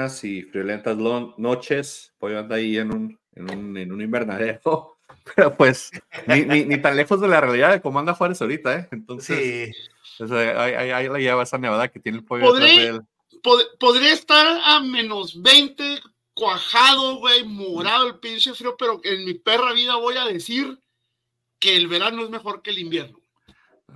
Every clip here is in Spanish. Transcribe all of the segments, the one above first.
buenas y friolentas noches. Pollo anda ahí en un, en un, en un invernadero, pero pues ni, ni, tan lejos de la realidad de cómo anda Juárez ahorita, ¿eh? Entonces, sí. ahí, ahí, la lleva esa nevada que tiene el pollo. ¿Podría, podría estar a menos 20, cuajado, güey, morado el pinche frío, pero en mi perra vida voy a decir que el verano es mejor que el invierno.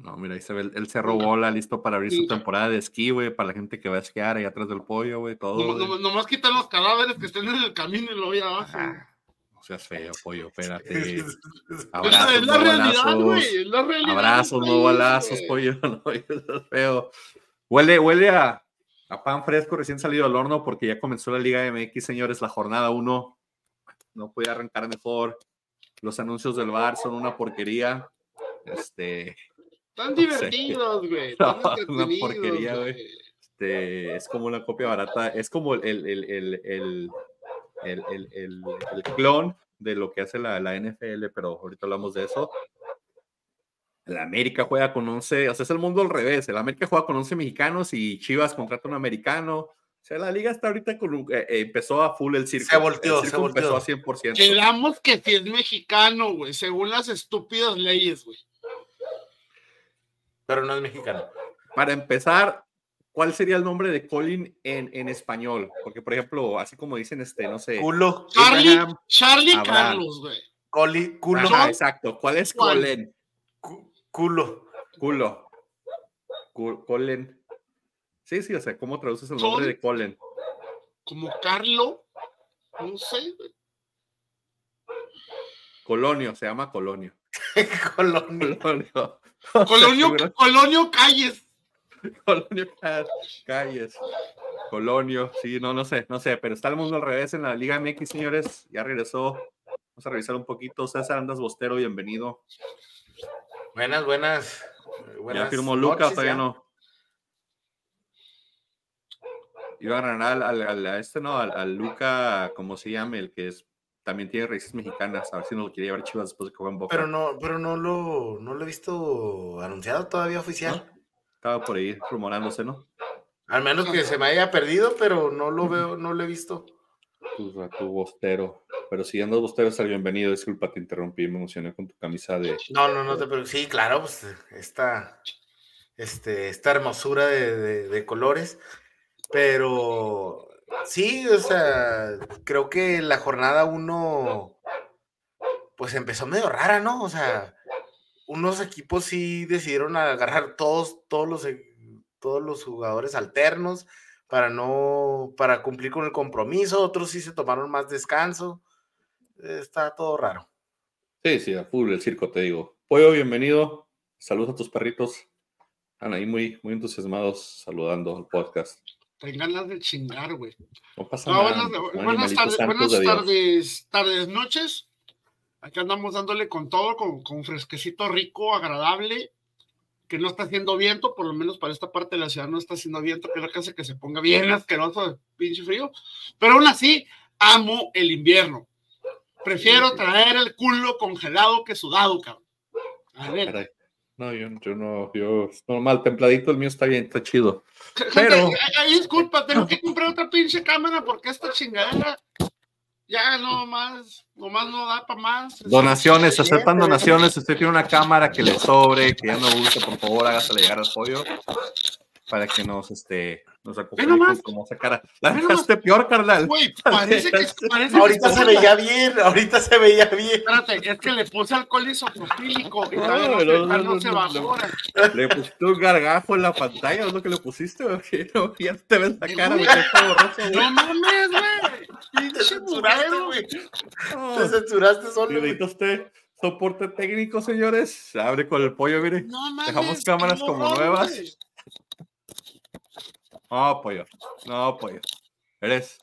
No, mira, ahí se ve el, cerro bola listo para abrir su temporada de esquí, güey, para la gente que va a esquiar ahí atrás del pollo, güey, todo. No, nomás quitan los cadáveres que estén en el camino y lo voy abajo. no seas feo, pollo, espérate. Abrazos, es la realidad, güey, la realidad. Abrazos, no balazos, pollo, no, es feo. Huele, huele a, a pan fresco recién salido al horno porque ya comenzó la Liga MX, señores, la jornada 1. No puede arrancar mejor. Los anuncios del bar son una porquería. Este, Tan divertidos, güey. una porquería, güey. Este, es como una copia barata. Es como el, el, el, el, el clon de lo que hace la, la, NFL, pero ahorita hablamos de eso. La América juega con 11, o sea, es el mundo al revés. El América juega con 11 mexicanos y Chivas contrata un americano. O sea, la liga está ahorita con eh, eh, empezó a full el circo. Se volteó, se volteó. Empezó a 100%. Quedamos que si es mexicano, güey, según las estúpidas leyes, güey. Pero no es mexicano. Para empezar, ¿cuál sería el nombre de Colin en, en español? Porque, por ejemplo, así como dicen, este, no sé. Culo. Charlie, Charlie Carlos, güey. Coli, culo. exacto. ¿Cuál es Colin? culo. Culo. Colin. Sí, sí, o sea, ¿cómo traduces el nombre de Colin? Como Carlo. No sé. Colonio, se llama Colonio. Colonio. Colonio. Colonio, Colonio Calles. Colonio Calles. Colonio, sí, no, no sé, no sé, pero está el mundo al revés en la Liga MX, señores. Ya regresó. Vamos a revisar un poquito. César Andas Bostero, bienvenido. Buenas, buenas. ya firmó Luca, todavía no. Iba a ganar al, a este, ¿no? Al, al, Luca, ¿cómo se llama? El que es también tiene raíces mexicanas, a ver si no lo quería llevar Chivas después de que juega en Boca. Pero no, pero no lo, no lo he visto anunciado todavía oficial. Estaba por ahí rumorándose, ¿no? Al menos que se me haya perdido, pero no lo veo, no lo he visto. Tu, tu bostero. Pero si andas bostero, está bienvenido. Disculpa, te interrumpí, me emocioné con tu camisa de. No, no, no te preocupes. Sí, claro, pues esta, este, esta hermosura de, de colores. Pero Sí, o sea, creo que la jornada uno, pues empezó medio rara, ¿no? O sea, unos equipos sí decidieron agarrar todos, todos los, e, todos los jugadores alternos para no, para cumplir con el compromiso, otros sí se tomaron más descanso. Está todo raro. Sí, sí, a full el circo, te digo. Pollo, bienvenido. Saludos a tus perritos. Están ahí muy, muy entusiasmados saludando al podcast. Tengan ganas de chingar, güey. No pasa nada. Buenas, tardes, buenas tardes, tardes, noches. Aquí andamos dándole con todo, con, con, fresquecito rico, agradable, que no está haciendo viento, por lo menos para esta parte de la ciudad no está haciendo viento, que es lo que hace que se ponga bien asqueroso, pinche frío. Pero aún así, amo el invierno. Prefiero traer el culo congelado que sudado, cabrón. A ver. No, yo, yo no, yo normal, templadito, el mío está bien, está chido. Pero. Ay, disculpa, tengo que comprar otra pinche cámara porque esta chingadera ya no más, nomás no da para más. Donaciones, aceptan donaciones. Si usted tiene una cámara que le sobre, que ya no gusta, por favor, hágasele llegar al pollo para que nos, este, nos acompañe como esa cara. La dejaste peor, carnal. Güey, parece que. Parece ahorita se veía bien, ahorita se veía bien. Espérate, es que le puse alcohol isopropílico y no, no, no, no, se bajó. Le pusiste un gargajo en la pantalla, ¿es lo que le pusiste? No, ya te ves la cara, güey, No mames, güey. Te censuraste, güey. Te censuraste solo. Necesita usted soporte técnico, señores. Se abre con el pollo, mire. Dejamos cámaras como nuevas. No, pollo. No, pollo. Eres.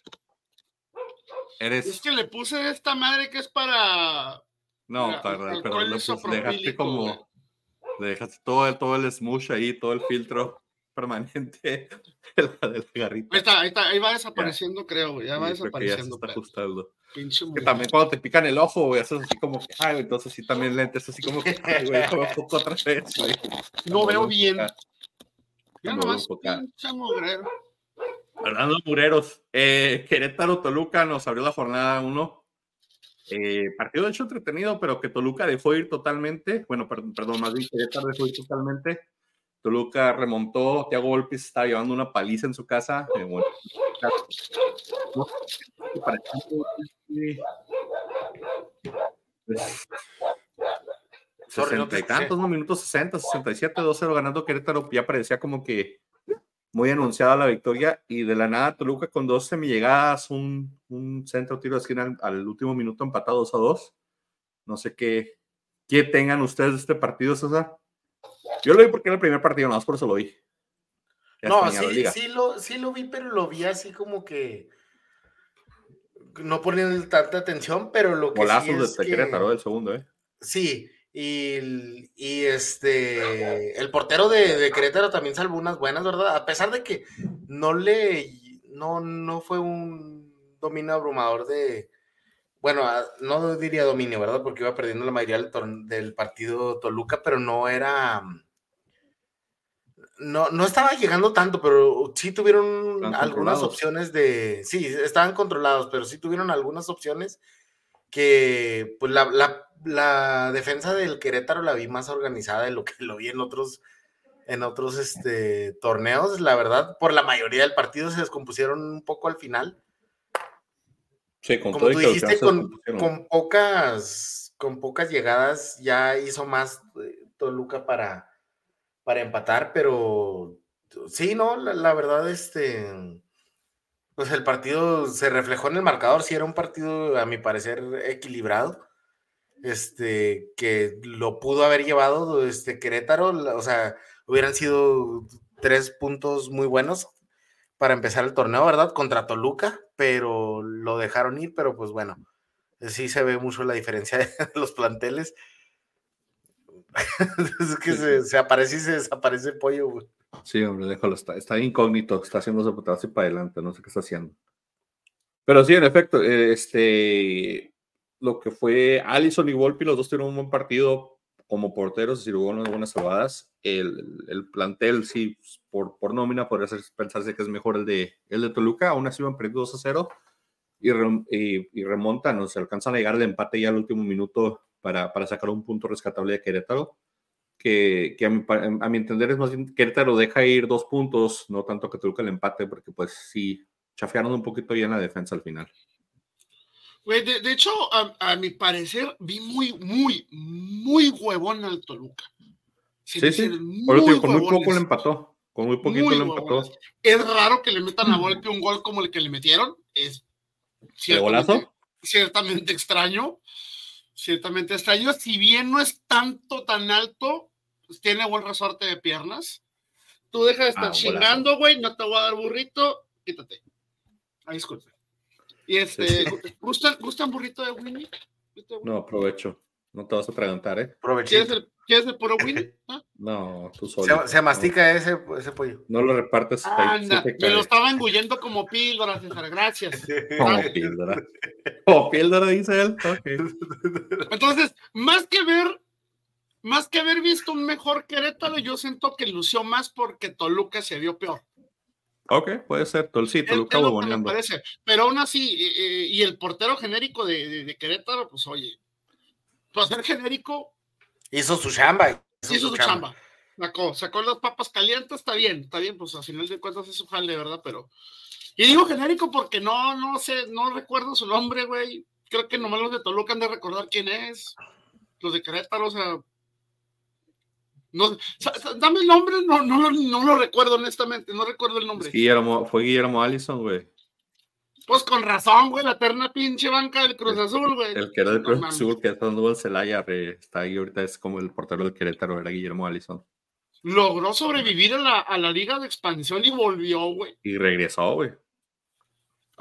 Eres. Es que le puse esta madre que es para. No, para, pero le dejaste como. Le dejaste todo el, todo el smush ahí, todo el filtro permanente del garrito. Ahí está, ahí está, ahí va desapareciendo, creo, ya va desapareciendo. Ya se está ajustando. que también cuando te pican el ojo, güey, haces así como que, ay, entonces sí también lentes, así como que, ay, güey, como poco otra vez, güey. No veo bien. Ya nomás, Hablando de mureros, eh, Querétaro Toluca nos abrió la jornada 1. Eh, partido de hecho entretenido, pero que Toluca dejó ir totalmente. Bueno, perdón, perdón más bien Querétaro dejó ir totalmente. Toluca remontó, Thiago Volpis estaba llevando una paliza en su casa. Eh, bueno, pues, 60 y tantos, ¿no? Minutos 60, 67, 2-0 ganando Querétaro. Ya parecía como que muy anunciada la victoria. Y de la nada, Toluca con dos semillegadas, un, un centro tiro de esquina al, último minuto empatado 2 a 2. No sé qué, qué tengan ustedes de este partido, César. Yo lo vi porque era el primer partido, nada más por eso lo vi. no, sí, sí lo, sí lo vi, pero lo vi así como que no poniendo tanta atención, pero lo que sí es de Querétaro, el segundo, ¿eh? Sí, y, y, este, el portero de, de, Querétaro también salvó unas buenas, ¿verdad? A pesar de que no le, no, no fue un dominio abrumador de, bueno, no diría dominio, ¿verdad? Porque iba perdiendo la mayoría del, del partido Toluca, pero no era, no, no estaba llegando tanto, pero sí tuvieron algunas opciones de, sí, estaban controlados, pero sí tuvieron algunas opciones que, pues la, la la defensa del Querétaro la vi más organizada de lo que lo vi en otros, en otros este, torneos. La verdad, por la mayoría del partido se descompusieron un poco al final. Sí, con Como tú dijiste, con, pocas, con pocas llegadas ya hizo más eh, Toluca para, para empatar, pero sí, no, la, la verdad, este pues el partido se reflejó en el marcador, sí era un partido, a mi parecer, equilibrado este, que lo pudo haber llevado este, Querétaro, o sea, hubieran sido tres puntos muy buenos para empezar el torneo, ¿verdad? Contra Toluca, pero lo dejaron ir, pero pues bueno, sí se ve mucho la diferencia de los planteles. es que se, aparece y se desaparece el pollo, güey. Sí, hombre, déjalo, está, está incógnito, está haciendo su así para adelante, no sé qué está haciendo. Pero sí, en efecto, este, lo que fue Allison y Volpi, los dos tuvieron un buen partido como porteros, y hubo unas buenas salvadas. El, el, plantel, sí, por, por nómina podría ser, pensarse que es mejor el de, el de Toluca, aún así van perdiendo 2 a 0 y, y, remontan, o se alcanzan a llegar al empate ya al último minuto para, para sacar un punto rescatable de Querétaro. Que, que a, mi, a, mi, entender es más bien Querétaro deja ir dos puntos, no tanto que Toluca el empate, porque pues sí, chafearon un poquito ya en la defensa al final de, hecho, a, mi parecer, vi muy, muy, muy huevón al Toluca. Sí, sí. con muy poco le empató. Con muy poquito le empató. Es raro que le metan a golpe un gol como el que le metieron. Es ciertamente, ciertamente extraño. Ciertamente extraño. Si bien no es tanto tan alto, pues tiene buen resorte de piernas. Tú deja de estar ah, chingando, güey. No te voy a dar burrito. Quítate. Ay, disculpe. Y este, ¿gustan, ¿gustan burrito de Winnie? No, aprovecho. No te vas a preguntar, ¿eh? ¿Quieres el, ¿Quieres el puro Winnie? ¿Ah? No, tú solo. Se, mastica ese, ese pollo. No lo repartes. Anda, me lo estaba engullendo como píldora, César. Gracias. Como píldora. Como píldora, dice él. Entonces, más que ver, más que haber visto un mejor Querétaro, yo siento que lució más porque Toluca se vio peor. Ok, puede ser, Tolcito, Luca me parece. Pero aún así, eh, eh, y el portero genérico de, Querétaro, pues oye, para ser genérico. Hizo su chamba. Hizo, su, chamba. Sacó, sacó las papas calientes, está bien, está bien, pues al final de cuentas es su jale, ¿verdad? Pero. Y digo genérico porque no, no sé, no recuerdo su nombre, güey. Creo que nomás los de Toluca han de recordar quién es. Los de Querétaro, o sea, no, dame el nombre, no, no, no, lo recuerdo honestamente, no recuerdo el nombre. Guillermo, fue Guillermo Allison, güey. Pues con razón, güey, la eterna pinche banca del Cruz Azul, güey. El que era del Cruz Azul, que está dando el Celaya, está ahí ahorita, es como el portero del Querétaro, era Guillermo Allison. Logró sobrevivir a la, a la liga de expansión y volvió, güey. Y regresó, güey.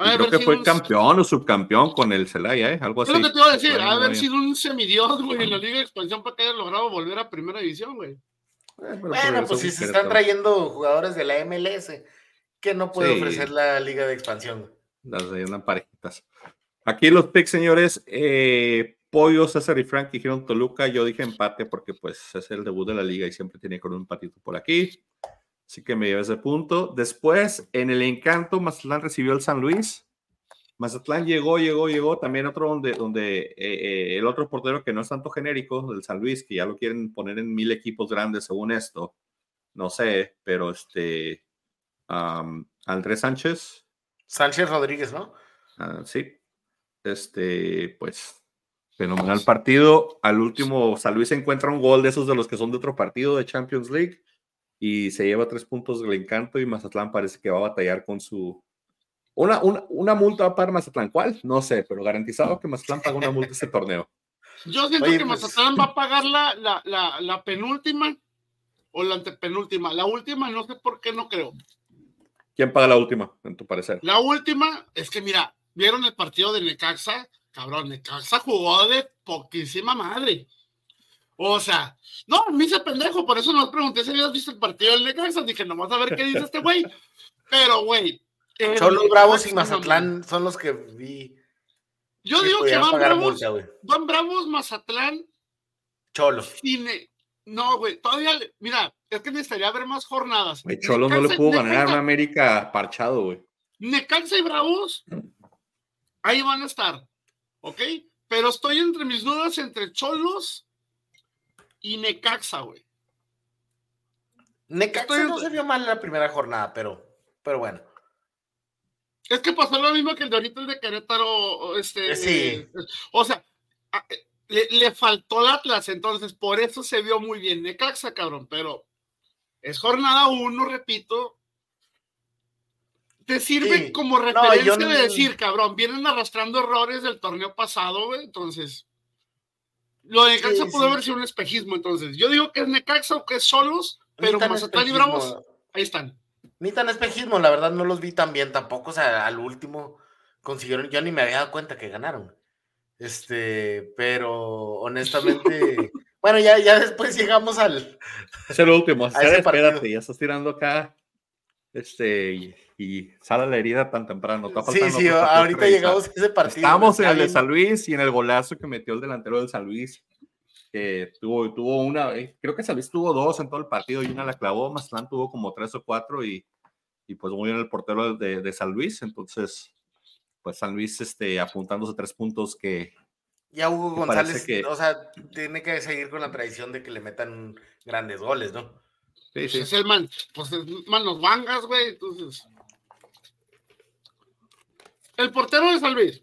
Creo que fue campeón o subcampeón con el Celaya, ¿eh? Algo así. Es lo que te iba a decir, haber sido un semidios, güey, en la Liga de Expansión para que haya logrado volver a Primera División, güey. Eh, bueno, pues si se están trayendo jugadores de la MLS, ¿qué no puede ofrecer la Liga de Expansión? Las de parejitas. Aquí los picks, señores. Eh, Pollo, César y Frank dijeron Toluca. Yo dije empate porque, pues, es el debut de la liga y siempre tiene con un empatito por aquí. Así que me lleva ese punto. Después, en el encanto, Mazatlán recibió el San Luis. Mazatlán llegó, llegó, llegó. También otro donde, donde eh, eh, el otro portero que no es tanto genérico, del San Luis, que ya lo quieren poner en mil equipos grandes según esto. No sé, pero este. Andrés Sánchez. Sánchez Rodríguez, ¿no? Ah, sí. Este, pues, fenomenal partido. Al último, San Luis encuentra un gol de esos de los que son de otro partido de Champions League y se lleva tres puntos del encanto y Mazatlán parece que va a batallar con su... Una, una, una multa para Mazatlán, ¿cuál? No sé, pero garantizado que Mazatlán paga una multa este torneo. Yo siento que pues, Mazatlán va a pagar la, la, la, la, penúltima o la antepenúltima. La última, no sé por qué no creo. ¿Quién paga la última, en tu parecer? La última es que, mira, vieron el partido de Necaxa, cabrón, Necaxa jugó de poquísima madre. O sea, no, me hice pendejo, por eso no pregunté si habías visto el partido del Necaxa. Dije, nomás a ver qué dice este güey. Pero, güey. Son los Bravos y Mazatlán, son los que vi. Yo digo que van Bravos, van Bravos, Mazatlán. Cholos. Cine. No, güey, todavía, mira, es que necesitaría ver más jornadas. Güey, Cholos no le pudo ganar a América parchado, güey. Necaxa y Bravos, ahí van a estar, ¿ok? Pero estoy entre mis dudas entre Cholos y Necaxa, güey. Necaxa no se vio mal en la primera jornada, pero, pero bueno. Es que pasó lo mismo que el de ahorita, el de Querétaro. Este, sí. Eh, o sea, le, faltó el Atlas, entonces por eso se vio muy bien Necaxa, cabrón. Pero es jornada uno, repito. Te sirve como referencia de decir, cabrón, vienen arrastrando errores del torneo pasado, güey. Entonces, lo de Necaxa pudo haber sido un espejismo, entonces. Yo digo que es Necaxa o que es Solos, pero Mazatlán y Bravos, ahí están. Ni tan espejismo, la verdad no los vi tan bien tampoco. O sea, al último consiguieron, yo ni me había dado cuenta que ganaron. Este, pero honestamente, bueno, ya, ya después llegamos al. Es el último, espérate, ya estás tirando acá. Este, y, sale la herida tan temprano. sí, sí, ahorita llegamos a ese partido. Estamos en el de San Luis y en el golazo que metió el delantero del San Luis. Que tuvo, tuvo una, eh, creo que San Luis tuvo dos en todo el partido y una la clavó. Mazatlán tuvo como tres o cuatro y, y pues muy bien el portero de, de, San Luis. Entonces, pues San Luis este, apuntándose tres puntos que. Ya Hugo González, o sea, tiene que seguir con la tradición de que le metan grandes goles, ¿no? Sí, sí. Pues es el man, pues manos vangas, güey, entonces. El portero de San Luis,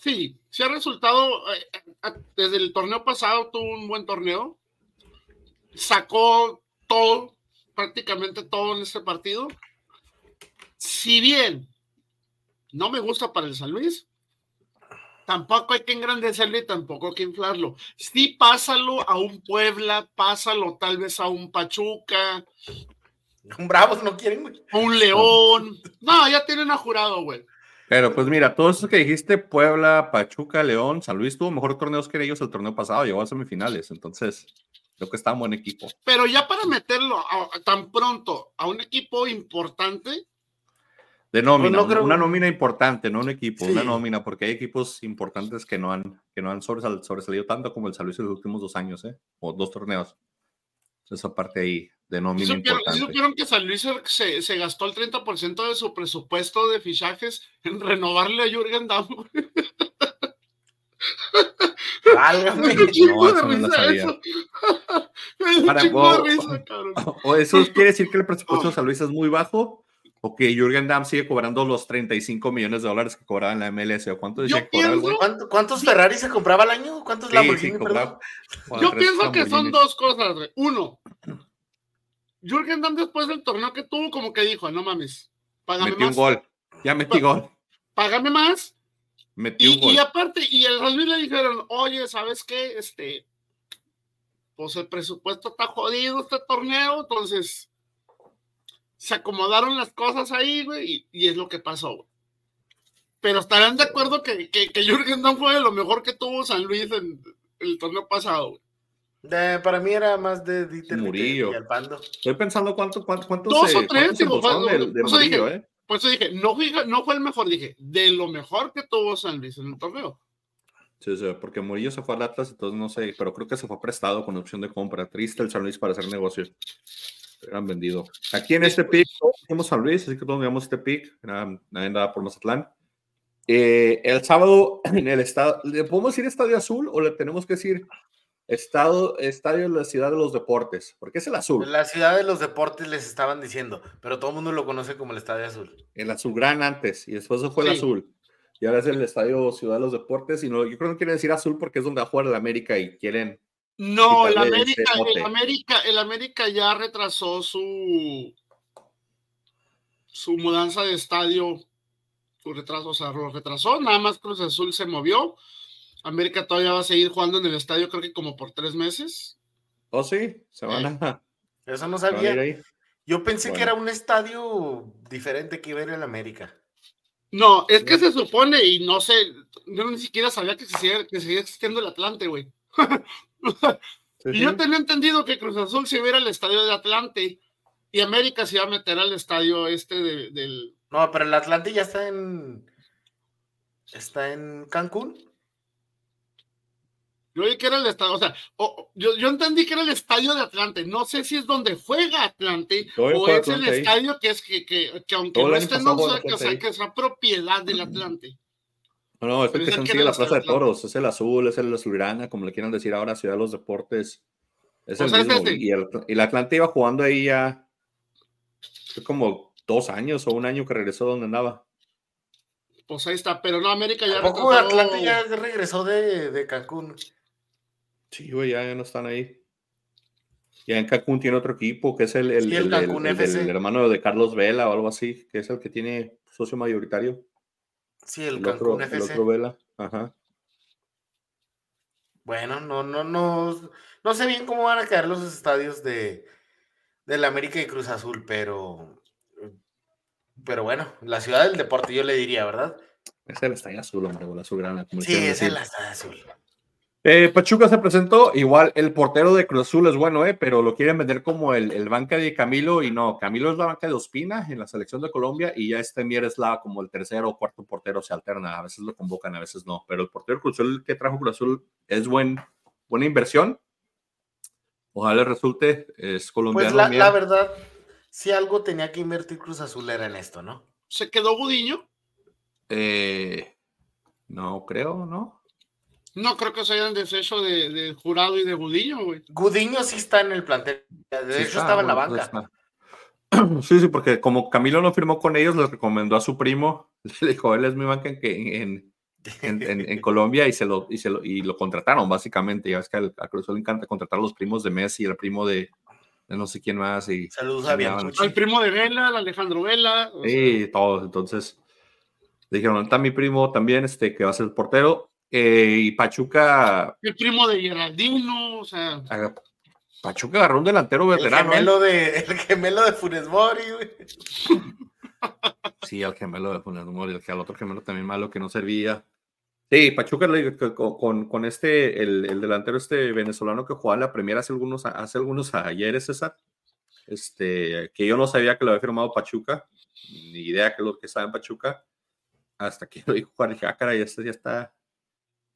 sí, sí ha resultado, eh, eh, desde el torneo pasado tuvo un buen torneo, sacó todo, prácticamente todo en este partido. Si bien no me gusta para el San Luis, tampoco hay que engrandecerlo y tampoco hay que inflarlo. Sí, pásalo a un Puebla, pásalo tal vez a un Pachuca. Un Bravos no quieren, un León. No, ya tienen a jurado, güey. Pero pues mira, todo eso que dijiste, Puebla, Pachuca, León, San Luis tuvo mejor torneos que ellos el torneo pasado, llegó a semifinales, entonces creo que está un buen equipo. Pero ya para meterlo tan pronto a un equipo importante, de nómina, pues una nómina importante, no un equipo, una nómina, porque hay equipos importantes que no han, que no han sobresalido tanto como el San Luis en los últimos dos años, ¿eh? o dos torneos. Esa parte ahí de nómina importante. ¿Supieron que San Luis se, se gastó el 30% de su presupuesto de fichajes en renovarle a Jürgen Damm? Válgame. No, eso no sabía. Para, o, o, eso quiere decir que el presupuesto de San Luis es muy bajo o que Jürgen Damm sigue cobrando los 35 millones de dólares que cobraba en la MLS. ¿O cuánto decía ¿Cuántos Ferrari se compraba al año? ¿Cuántos Lamborghini? Yo pienso que son dos cosas. Uno, Jürgen Damm después del torneo que tuvo, como que dijo, no mames, págame metí un gol. Ya metí gol. Págame más. Metí y, un gol. Y aparte, y el Real le dijeron, oye, ¿sabes qué? Este, pues el presupuesto está jodido este torneo, entonces se acomodaron las cosas ahí, güey, y, es lo que pasó, güey. Pero estarán de acuerdo que, que, que Jürgen Damm fue lo mejor que tuvo San Luis en el torneo pasado, güey. Para mí era más de Dieter Murillo. Estoy pensando cuánto, cuánto, cuánto Dos o tres, digo, de, de Murillo, dije, ¿eh? Por eso dije, no, no fue el mejor, dije, de lo mejor que tuvo San Luis en el torneo. Sí, sí, porque Murillo se fue al Atlas, entonces no sé, pero creo que se fue prestado con opción de compra. Triste el San Luis para hacer negocio. han vendido. Aquí en este pick, tenemos San Luis, así que todos veamos este pick. Nadie nada por Mazatlán. Eh, el sábado en el estado, ¿le podemos decir Estadio Azul o le tenemos que decir estado, Estadio de la Ciudad de los Deportes? Porque es el azul. La Ciudad de los Deportes les estaban diciendo, pero todo el mundo lo conoce como el Estadio Azul. El azul gran antes y después fue el azul. Y ahora es el Estadio Ciudad de los Deportes. Y no, yo creo que no quieren decir azul porque es donde va a jugar el América y quieren no, el América, el América, el América ya retrasó su su mudanza de estadio, su retraso, o sea, lo retrasó, nada más Cruz Azul se movió. América todavía va a seguir jugando en el estadio, creo que como por tres meses. Oh, sí, se van eh, a. Eso no sabía. Yo pensé que era un estadio diferente que iba a ir el América. No, es que se supone, y no sé, yo ni siquiera sabía que seguía, que seguía existiendo el Atlante, güey. y yo tenía entendido que Cruz Azul se iba al estadio de Atlante y América se iba a meter al estadio este del. No, pero el Atlante ya está en. Está en Cancún. Yo oí que era el estadio, o sea, yo, yo, entendí que era el estadio de Atlante. No sé si es donde juega Atlante o es el estadio que es que, que, que aunque no esté, no, o sea, que, que sea propiedad del Atlante. No, no, es que sigue la Plaza de Toros, es el azul, es el azulgrana, como le quieran decir ahora, Ciudad de los Deportes. Es el mismo. Y, el, y Atlante iba jugando ahí ya como dos años o un año que regresó donde andaba. Pues ahí está, pero no, América ya. ¿Poco Atlante ya regresó de, de Cancún? Sí, güey, ya, no están ahí. Ya en Cancún tiene otro equipo, que es el, el, el, el hermano de Carlos Vela o algo así, que es el que tiene socio mayoritario. Sí, el, Cancún otro, FC. Vela. Ajá. Bueno, no, no, no, no sé bien cómo van a quedar los estadios de, del América y Cruz Azul, pero, pero bueno, la ciudad del deporte yo le diría, ¿verdad? Es el estadio azul, hombre, o la azulgrana. sí, es el estadio azul. Eh, Pachuca se presentó, igual el portero de Cruz Azul es bueno, eh, pero lo quieren vender como el, el, banca de Camilo y no, Camilo es la banca de Ospina en la selección de Colombia y ya este Mier es la como el tercero o cuarto portero, se alterna, a veces lo convocan, a veces no, pero el portero Cruz Azul que trajo Cruz Azul es buen, buena inversión, ojalá le resulte, es colombiano. Pues la, la verdad, si algo tenía que invertir Cruz Azul era en esto, ¿no? ¿Se quedó Gudiño? Eh, no creo, ¿no? No creo que se hayan deshecho de, Jurado y de Gudiño, güey. Gudiño sí está en el plantel. De hecho, estaba en la banca. Sí, sí, porque como Camilo no firmó con ellos, le recomendó a su primo. Le dijo, él es mi banca en, en, en, Colombia y, se lo, y, se lo, y lo contrataron, básicamente. Ya ves que a Cruz le encanta contratar a los primos de Messi, el primo de, no sé quién más. Y Saludos a Al primo de Vela, Alejandro Vela. Sí, todos. Entonces, dijeron, está mi primo también, este, que va a ser el portero. Eh, y Pachuca. El primo de Geraldino, o sea. Pachuca agarró un delantero veterano. El gemelo, ¿eh? de, el gemelo de Funes Mori, güey. Sí, el gemelo de Funes Mori, el que al otro gemelo también malo que no servía. Sí, Pachuca con, con este, el, el, delantero este venezolano que jugaba en la Premier hace algunos, hace algunos ayeres, César, este, que yo no sabía que lo había firmado Pachuca, ni idea que lo que estaba en Pachuca, hasta que lo dijo Juan, ah, caray, este ya está,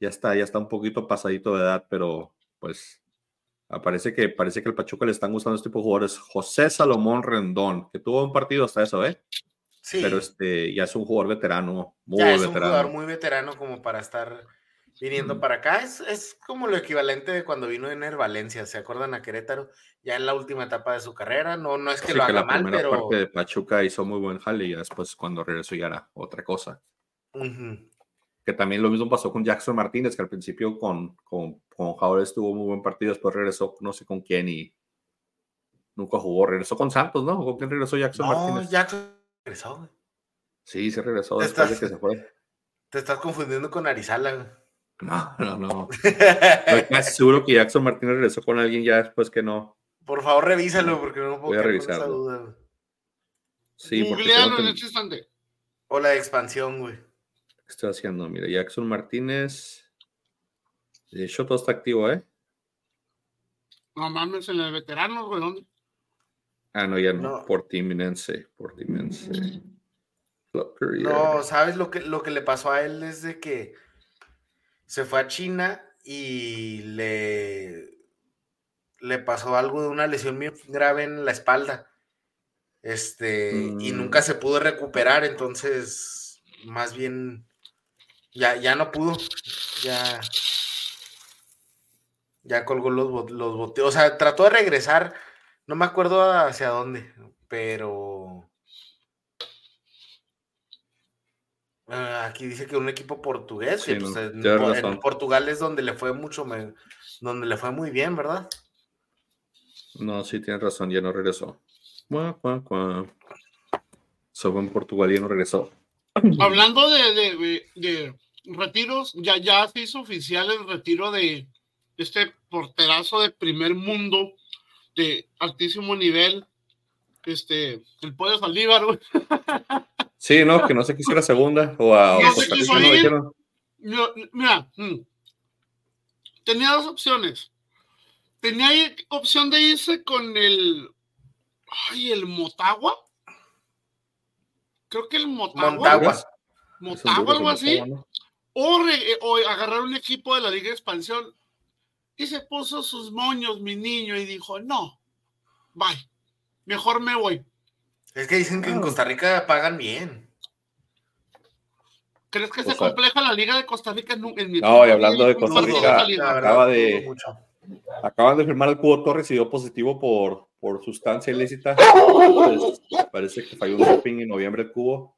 ya está, ya está un poquito pasadito de edad, pero pues parece que, parece que el Pachuca le están gustando este tipo de jugadores. José Salomón Rendón, que tuvo un partido hasta eso, ¿eh? Sí. Pero este, ya es un jugador veterano, muy ya es un jugador muy veterano como para estar viniendo para acá. Es, es, como lo equivalente de cuando vino Ener Valencia, ¿se acuerdan a Querétaro? Ya en la última etapa de su carrera, no, no es que lo haga la mal, pero... parte de Pachuca hizo muy buen jale y después cuando regresó ya era otra cosa. Uh que también lo mismo pasó con Jackson Martínez, que al principio con, con, con Jaures tuvo muy buen partido, después regresó no sé con quién y nunca jugó, regresó con Santos, ¿no? ¿Con quién regresó Jackson no, Martínez? Jackson regresó, güey. Sí, se regresó después de que se fue. Te estás confundiendo con Arizala, No, no, no. Estoy casi seguro que Jackson Martínez regresó con alguien ya después que no. Por favor, revísalo, porque no puedo Voy a revisarlo. Esa duda. Sí, porque en este instante. O la expansión, güey estoy haciendo? Mira, Jackson Martínez. De hecho, todo está activo, ¿eh? No mames, en el veterano, güey, ¿dónde? Ah, no, ya no. no. Portiminense. Portimense. No, ¿sabes lo que, lo que le pasó a él? Es de que se fue a China y le, le pasó algo de una lesión muy grave en la espalda. Este, y mm. nunca se pudo recuperar, entonces, más bien, ya, ya no pudo, ya, ya colgó los, los botes, o sea, trató de regresar, no me acuerdo hacia dónde, pero ah, aquí dice que un equipo portugués, pues, en, Portugal es donde le fue mucho, donde le fue muy bien, ¿verdad? No, sí, tienes razón, ya no regresó. Cuá, cuá, cuá. en Portugal y no regresó. Hablando de, de, retiros, ya, ya se hizo oficial el retiro de este porterazo de primer mundo de altísimo nivel, este, el pollo Saldívar, Sí, no, que no sé qué hiciera segunda o a no Mira, mm, tenía dos opciones. Tenía opción de irse con el. Ay, el Motagua. Creo que el Motagua. Motagua, algo así. O, o, agarrar un equipo de la Liga de Expansión. Y se puso sus moños, mi niño, y dijo: No, bye. Mejor me voy. Es que dicen que en Costa Rica pagan bien. ¿Crees que se compleja la Liga de Costa Rica? En, en no, y hablando de Costa Rica, acaba de. Acaban de firmar el Cubo Torres y dio positivo por, por sustancia ilícita. parece que falló un doping en noviembre el Cubo.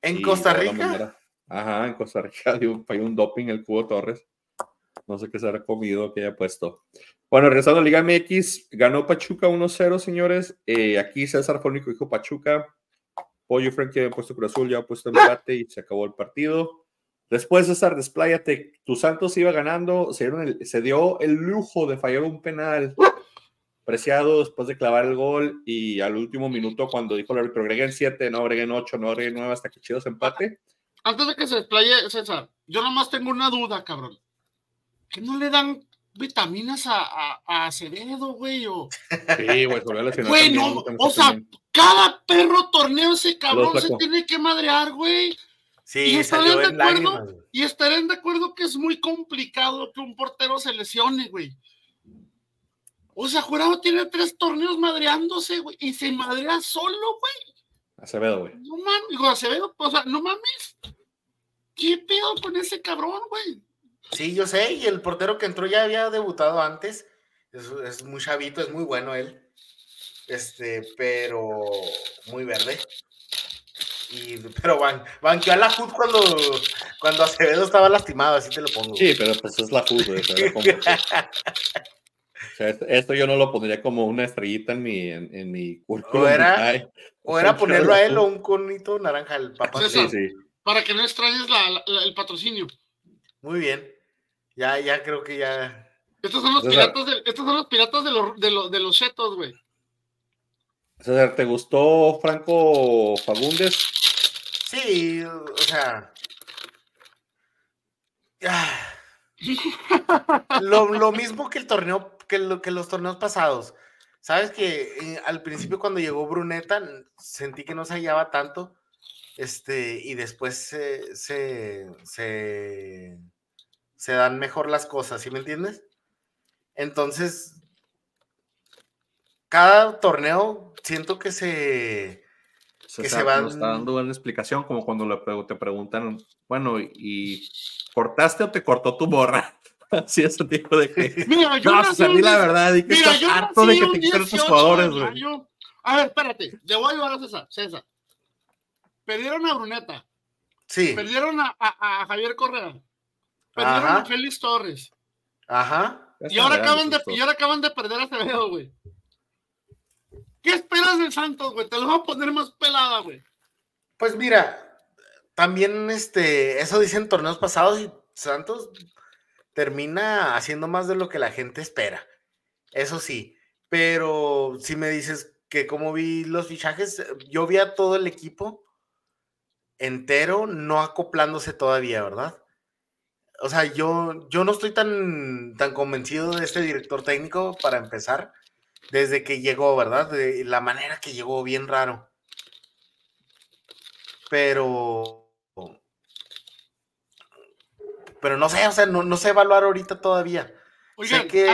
¿En Costa Rica? Ajá, en Costa Rica falló un doping el Cubo Torres. No sé qué se habrá comido que haya puesto. Bueno, regresando a Liga MX, ganó Pachuca 1-0, señores. Eh, aquí César fue dijo Pachuca. Pollo Frank había puesto Cruz Azul, ya ha puesto empate y se acabó el partido. Después, César, despláyate. Tu Santos iba ganando, se, se dio el lujo de fallar un penal preciado después de clavar el gol y al último minuto cuando dijo el árbitro, agreguen 7, no agreguen 8, no agreguen 9 hasta que chido se empate. Antes de que se desplaye, César, yo nomás tengo una duda, cabrón. ¿Que no le dan vitaminas a, a, Acevedo, güey? O... Sí, güey, sobre la Güey, no, o sea, cada perro torneo ese cabrón se tiene que madrear, güey. Sí, y estarán, de acuerdo, y estarán de acuerdo que es muy complicado que un portero se lesione, güey. O sea, Jurado tiene tres torneos madreándose, güey, y se madrea solo, güey. Acevedo, güey. No mames, digo, Acevedo, o sea, no mames. ¿Qué pedo con ese cabrón, güey? Sí, yo sé, y el portero que entró ya había debutado antes. Es, es muy chavito, es muy bueno él. Este, pero muy verde pero van, banqueó a la HUD cuando, cuando Acevedo estaba lastimado, así te lo pongo. Sí, pero pues es la HUD, esto, yo no lo pondría como una estrellita en mi, en, mi O era, o era ponerlo a él o un conito naranja al papá. Sí, sí. Para que no extrañes el patrocinio. Muy bien. Ya, ya creo que ya. Estos son los piratas de, estos son los piratas de, los, de, los, de los chetos, güey. César, ¿te gustó Franco Fagundes? Sí, o sea. Lo, mismo que el torneo, que, lo, que los torneos pasados. Sabes que eh, al principio cuando llegó Bruneta sentí que no se hallaba tanto. Este, y después se, se, se dan mejor las cosas, ¿sí me entiendes? Entonces, cada torneo siento que se, que se van... está dando una explicación como cuando le, te preguntan, bueno, ¿y cortaste o te cortó tu borra? Así ese tipo de que. Mira, yo no, nací la verdad y que mira, estás harto de que te quiten tus jugadores, güey. A ver, espérate, le voy a llevar a César. César. Perdieron a Bruneta. Sí. Perdieron a, a, Javier Correa. Perdieron a Félix Torres. Ajá. Y ahora, acaban de, y ahora acaban de perder a Acevedo, güey. ¿Qué esperas del Santos, güey? Te lo voy a poner más pelada, güey. Pues mira, también este, eso dicen torneos pasados y Santos termina haciendo más de lo que la gente espera. Eso sí, pero si me dices que como vi los fichajes, yo vi a todo el equipo entero no acoplándose todavía, ¿verdad? O sea, yo, yo no estoy tan, tan convencido de este director técnico para empezar desde que llegó, ¿verdad? De la manera que llegó, bien raro. Pero. Pero no sé, o sea, no, sé evaluar ahorita todavía. sé que,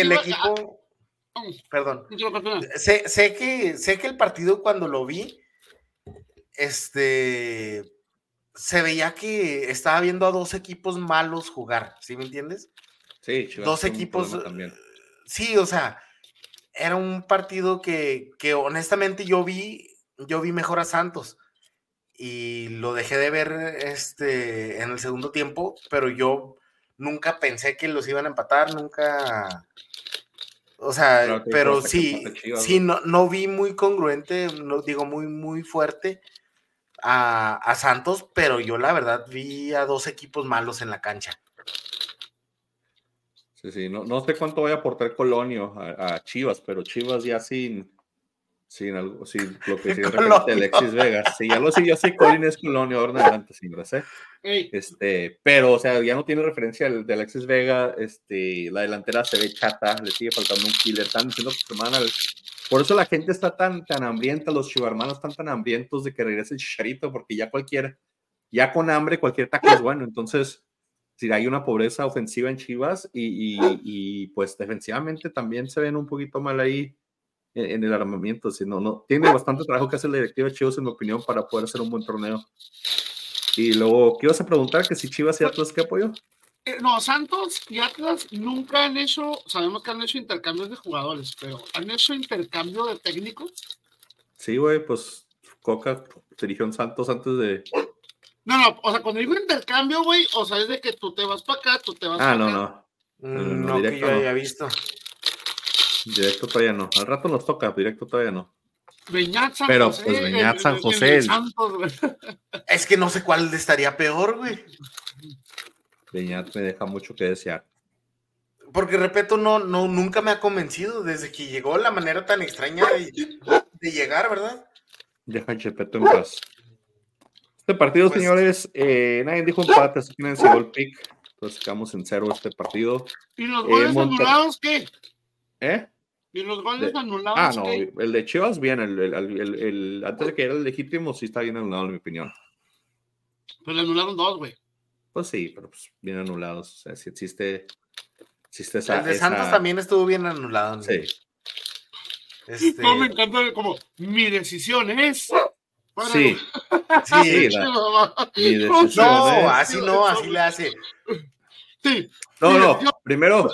el equipo. perdón. Sé, sé, que, sé que el partido cuando lo vi, este, se veía que estaba viendo a dos equipos malos jugar, ¿sí me entiendes? Sí, dos equipos. También. Sí, o sea, era un partido que, que honestamente yo vi, yo vi mejor a Santos y lo dejé de ver este, en el segundo tiempo, pero yo nunca pensé que los iban a empatar, nunca. O sea, pero sí, sí, no, no vi muy congruente, no digo muy, muy fuerte a, Santos, pero yo la verdad vi a dos equipos malos en la cancha. Sí, sí, no, no sé cuánto voy a aportar Colonio a Chivas, pero Chivas ya sin, Sí, algo, sí, lo que sí de Alexis Vega. Sí, ya lo sé, yo sé Colin es Colonia ahora en adelante, lo sé. Este, pero, o sea, ya no tiene referencia de Alexis Vega, este, la delantera se ve chata, le sigue faltando un killer, están diciendo que. Por eso la gente está tan, tan hambrienta, los chivarmanos están tan hambrientos de que regrese el chicharito, porque ya cualquier, ya con hambre, cualquier taco es bueno. Entonces, si hay una pobreza ofensiva en Chivas y, y, y pues defensivamente también se ven un poquito mal ahí en, el armamento, sino no, tiene bastante trabajo que hacer la directiva de Chivas, en mi opinión, para poder hacer un buen torneo. Y luego, ¿qué ibas a preguntar? Que si Chivas y Atlas, ¿qué apoyo? Eh, no, Santos y Atlas nunca han hecho, sabemos que han hecho intercambios de jugadores, pero ¿han hecho intercambio de técnicos? Sí, güey, pues Coca se dirigió en Santos antes de. No, no, o sea, cuando digo intercambio, güey, o sea, es de que tú te vas para acá, tú te vas ah, para no, acá. No, no. Mm, no, que yo haya visto. Directo todavía no. Al rato nos toca, directo todavía no. Beñat San Pero José, pues Beñat San José. es que no sé cuál estaría peor, güey. Beñat me deja mucho que desear. Porque repito, no, no, nunca me ha convencido desde que llegó la manera tan extraña de, llegar, ¿verdad? Deja Chepeto en paz. Este partido, pues señores, eh, nadie dijo empate, así que nadie se el pick. Entonces quedamos en cero este partido. ¿Y los goles eh, anulados qué? ¿Eh? ¿Y los goles anulados? Ah, no, el de Chivas bien, el, el, antes de que era el legítimo, sí está bien anulado, en mi opinión. Pues le anularon dos, güey. Pues sí, pero pues bien anulados. O sea, si existe, existe esa. El de Santos también estuvo bien anulado. Sí. Este... No, me encanta como mi decisión es. Sí, sí, mi decisión no, así no, así le hace. Sí. No, no, primero,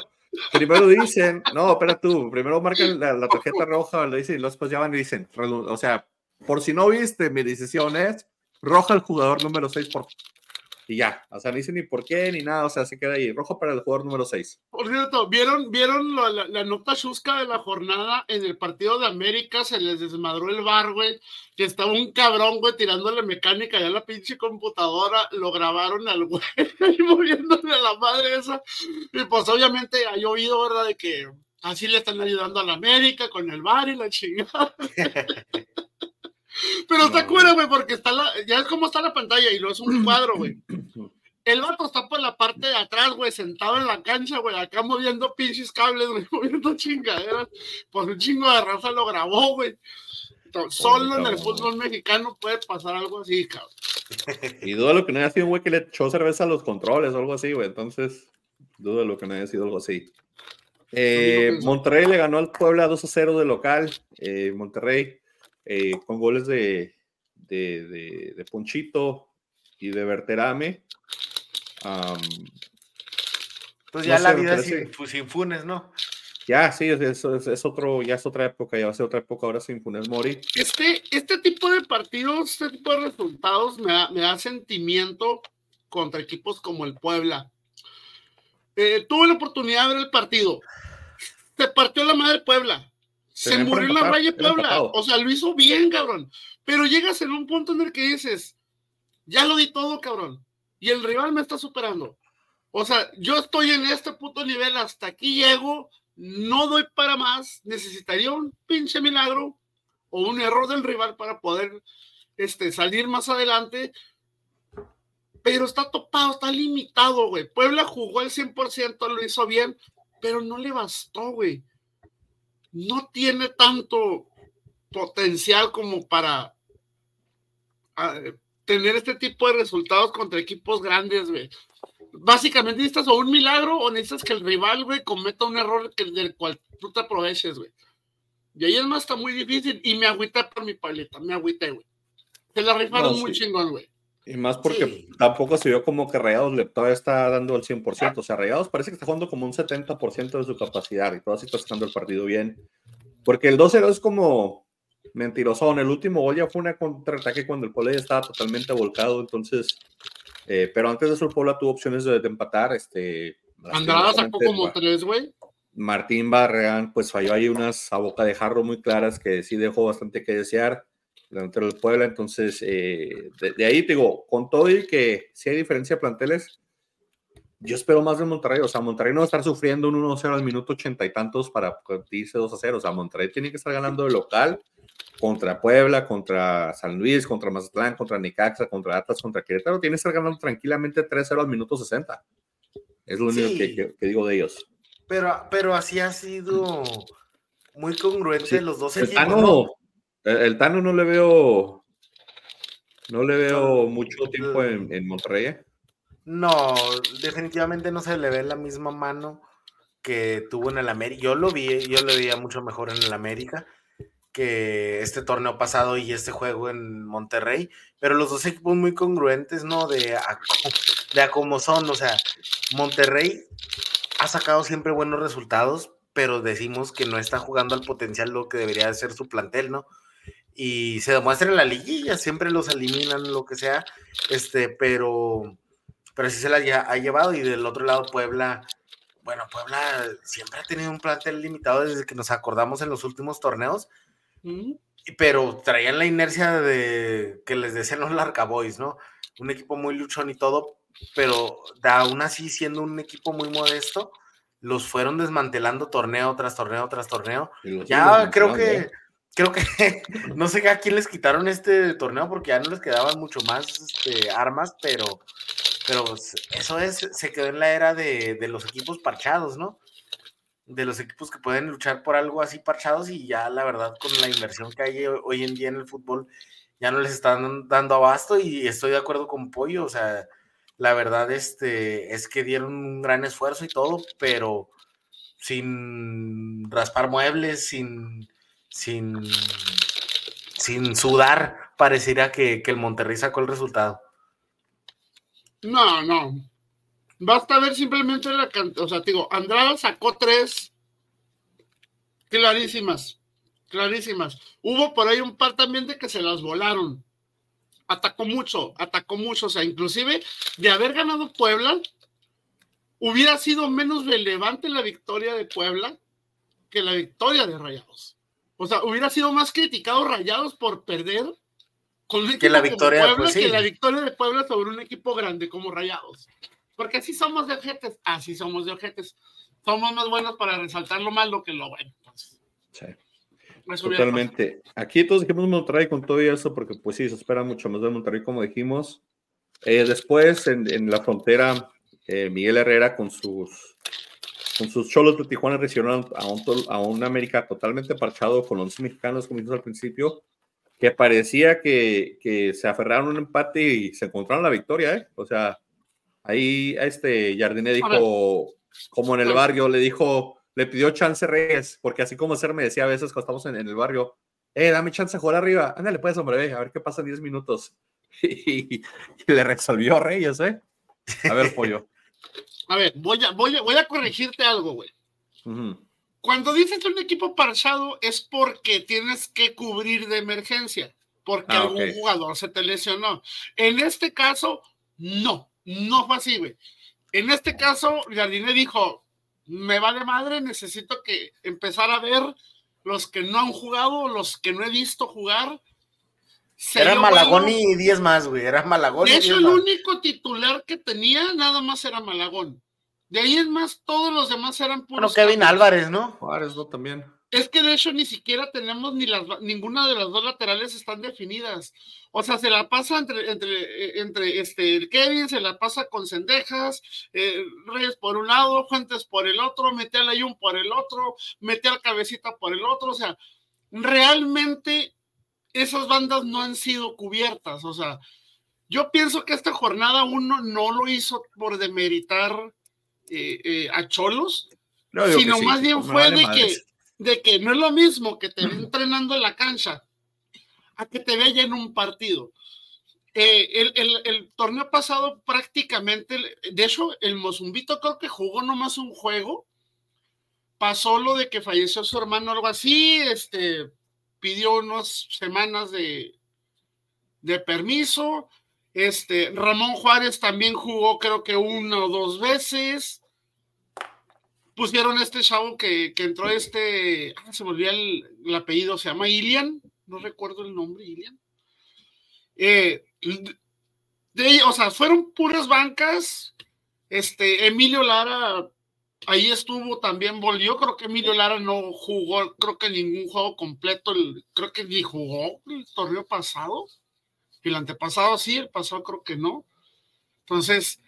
primero dicen, no, espera tú, primero marcan la, tarjeta roja, le dicen, y después ya van y dicen, o sea, por si no viste, mi decisión es roja al jugador número 6 por y ya, o sea, no dice ni por qué ni nada, o sea, se queda ahí, rojo para el jugador número 6. Por cierto, ¿vieron, vieron la, nota chusca de la jornada en el partido de América? Se les desmadró el bar, güey, que estaba un cabrón, güey, tirándole mecánica ya a la pinche computadora, lo grabaron al güey, y moviéndole a la madre esa, y pues obviamente ha llovido, ¿verdad? De que así le están ayudando a la América con el bar y la chingada. Pero está cura, güey, porque está la, ya es como está la pantalla y no es un cuadro, güey. El vato está por la parte de atrás, güey, sentado en la cancha, güey, acá moviendo pinches cables, güey, moviendo chingaderas. Pues un chingo de raza lo grabó, güey. Solo en el fútbol mexicano puede pasar algo así, cabrón. Y dudo lo que no haya sido un güey que le echó cerveza a los controles o algo así, güey. Entonces, dudo lo que no haya sido algo así. Eh, Monterrey le ganó al Puebla 2 a 0 de local. Eh, Monterrey eh, con goles de, de, de, Ponchito y de Berterame. pues ya la vida sin, sin, Funes, ¿no? Ya, sí, es, es, otro, ya es otra época, ya va a ser otra época ahora sin Funes Mori. Este, este tipo de partidos, este tipo de resultados me da, me da sentimiento contra equipos como el Puebla. Eh, tuve la oportunidad de ver el partido. Se partió la madre Puebla. Se, murió en la raya Puebla. O sea, lo hizo bien, cabrón. Pero llegas en un punto en el que dices, ya lo di todo, cabrón. Y el rival me está superando. O sea, yo estoy en este puto nivel, hasta aquí llego, no doy para más, necesitaría un pinche milagro o un error del rival para poder este, salir más adelante. Pero está topado, está limitado, güey. Puebla jugó al 100%, lo hizo bien, pero no le bastó, güey no tiene tanto potencial como para ah, tener este tipo de resultados contra equipos grandes, güey. básicamente necesitas o un milagro o necesitas que el rival, güey, cometa un error que, del cual tú te aproveches, güey. Y ahí es más, está muy difícil y me agüité por mi paleta, me agüité, güey. Se la rifaron muy chingón, güey. Y más porque tampoco se vio como que Rayados le todavía está dando el 100%. O sea, Rayados parece que está jugando como un 70% de su capacidad y todavía está sacando el partido bien. Porque el 2-0 es como mentirosón. El último gol ya fue una contraataque cuando el ya estaba totalmente volcado. Entonces, eh, pero antes de eso, el Puebla tuvo opciones de, empatar. Este, Andrada sacó como tres, güey. Martín Barreán, pues falló ahí unas a boca de jarro muy claras que sí dejó bastante que desear delantero del Puebla. Entonces, eh, de, ahí te digo, con todo y que si hay diferencia de planteles, yo espero más de Monterrey. O sea, Monterrey no va a estar sufriendo un 1-0 al minuto ochenta y tantos para irse 2-0. O sea, Monterrey tiene que estar ganando de local contra Puebla, contra San Luis, contra Mazatlán, contra Nicaxa, contra Atlas, contra Querétaro. Tiene que estar ganando tranquilamente 3-0 al minuto 60. Es lo único que, digo de ellos. Pero, pero así ha sido muy congruente los dos equipos. El, Tano no le veo. No le veo mucho tiempo en, Monterrey. ¿eh? No, definitivamente no se le ve la misma mano que tuvo en el América. Yo lo vi, yo lo veía mucho mejor en el América que este torneo pasado y este juego en Monterrey, pero los dos equipos muy congruentes, ¿no? De a, de a cómo son, o sea, Monterrey ha sacado siempre buenos resultados, pero decimos que no está jugando al potencial lo que debería de ser su plantel, ¿no? Y se demuestra en la liguilla, siempre los eliminan, lo que sea, este, pero, pero sí se la ha llevado y del otro lado Puebla, bueno, Puebla siempre ha tenido un plantel limitado desde que nos acordamos en los últimos torneos, pero traían la inercia de que les decían los Larcaboys, ¿no? Un equipo muy luchón y todo, pero aún así siendo un equipo muy modesto, los fueron desmantelando torneo tras torneo tras torneo. Ya creo que... creo que no sé a quién les quitaron este torneo porque ya no les quedaban mucho más este, armas, pero, pero eso es, se quedó en la era de, los equipos parchados, ¿no? De los equipos que pueden luchar por algo así parchados y ya la verdad con la inversión que hay hoy en día en el fútbol ya no les están dando abasto y estoy de acuerdo con Pollo, o sea, la verdad este, es que dieron un gran esfuerzo y todo, pero sin raspar muebles, sin sin, sin sudar, pareciera que, el Monterrey sacó el resultado. No, no. Basta ver simplemente la cantidad. O sea, digo, Andrada sacó tres clarísimas, clarísimas. Hubo por ahí un par también de que se las volaron. Atacó mucho, atacó mucho. O sea, inclusive de haber ganado Puebla, hubiera sido menos relevante la victoria de Puebla que la victoria de Rayados. O sea, hubiera sido más criticado Rayados por perder con que la victoria, pues que la victoria de Puebla sobre un equipo grande como Rayados. Porque así somos de ojetes, así somos de ojetes. Somos más buenos para resaltar lo malo que lo bueno. Pues. Sí. Totalmente. Aquí todos dijimos Monterrey con todo eso, porque pues sí, se espera mucho más de Monterrey, como dijimos. Eh, después, en, la frontera, eh, Miguel Herrera con sus con sus cholos de Tijuana recibieron a un, a un América totalmente parchado con 11 mexicanos, como al principio, que parecía que, que, se aferraron a un empate y se encontraron la victoria, ¿eh? O sea, ahí este Jardine dijo, como en el barrio, le dijo, le pidió chance Reyes, porque así como ser me decía a veces cuando estamos en, el barrio, eh, dame chance de jugar arriba, ándale pues, hombre, a ver qué pasa en 10 minutos. Y, y, le resolvió Reyes, ¿eh? A ver, pollo. A ver, voy a, voy a, voy a corregirte algo, güey. Cuando dices un equipo parchado es porque tienes que cubrir de emergencia, porque ah, algún jugador se te lesionó. En este caso, no, no fue así, güey. En este caso, Jardine dijo, me va de madre, necesito que empezar a ver los que no han jugado, los que no he visto jugar, era Malagón y 10 más, güey. Era Malagón. De hecho, el único titular que tenía nada más era Malagón. De ahí es más, todos los demás eran puros. Bueno, Kevin Álvarez, ¿no? Juárez, ¿no? También. Es que de hecho ni siquiera tenemos ni las ninguna de las dos laterales están definidas. O sea, se la pasa entre, entre, entre este el Kevin, se la pasa con Cendejas, eh, Reyes por un lado, Fuentes por el otro, mete al Ayun por el otro, mete al Cabecita por el otro. O sea, realmente esas bandas no han sido cubiertas, o sea, yo pienso que esta jornada uno no lo hizo por demeritar eh, eh, a Cholos, sino más bien fue de que, de que no es lo mismo que te ve entrenando en la cancha a que te vea en un partido. Eh, el, torneo pasado prácticamente, de hecho, el Mozumbito creo que jugó nomás un juego. Pasó lo de que falleció su hermano, algo así, este, pidió unas semanas de, de permiso. Este, Ramón Juárez también jugó creo que una o dos veces. Pusieron este chavo que, que entró este, ah, se el, el, apellido, se llama Ilian, no recuerdo el nombre, Ilian. Eh, de, o sea, fueron puras bancas. Este, Emilio Lara ahí estuvo también, volvió. Creo que Emilio Lara no jugó, creo que ningún juego completo, creo que ni jugó el torneo pasado. El antepasado sí, el pasado creo que no. Entonces,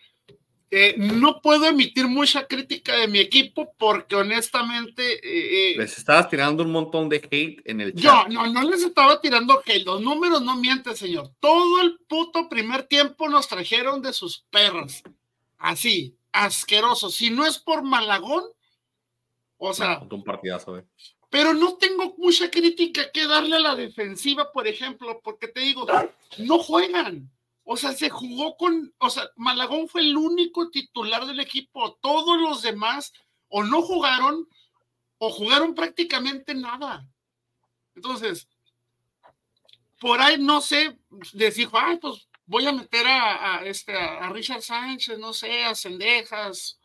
eh, no puedo emitir mucha crítica de mi equipo porque honestamente... Eh, eh, les estabas tirando un montón de hate en el chat. Yo, no, no les estaba tirando hate. Los números no mienten, señor. Todo el puto primer tiempo nos trajeron de sus perros. Así, asqueroso. Si no es por Malagón, o sea... un partidazo, Pero no tengo mucha crítica que darle a la defensiva, por ejemplo, porque te digo, no juegan. O sea, se jugó con, o sea, Malagón fue el único titular del equipo. Todos los demás o no jugaron o jugaron prácticamente nada. Entonces, por ahí no sé, decir, ay, pues voy a meter a, este, a Richard Sánchez, no sé, a Cendejas,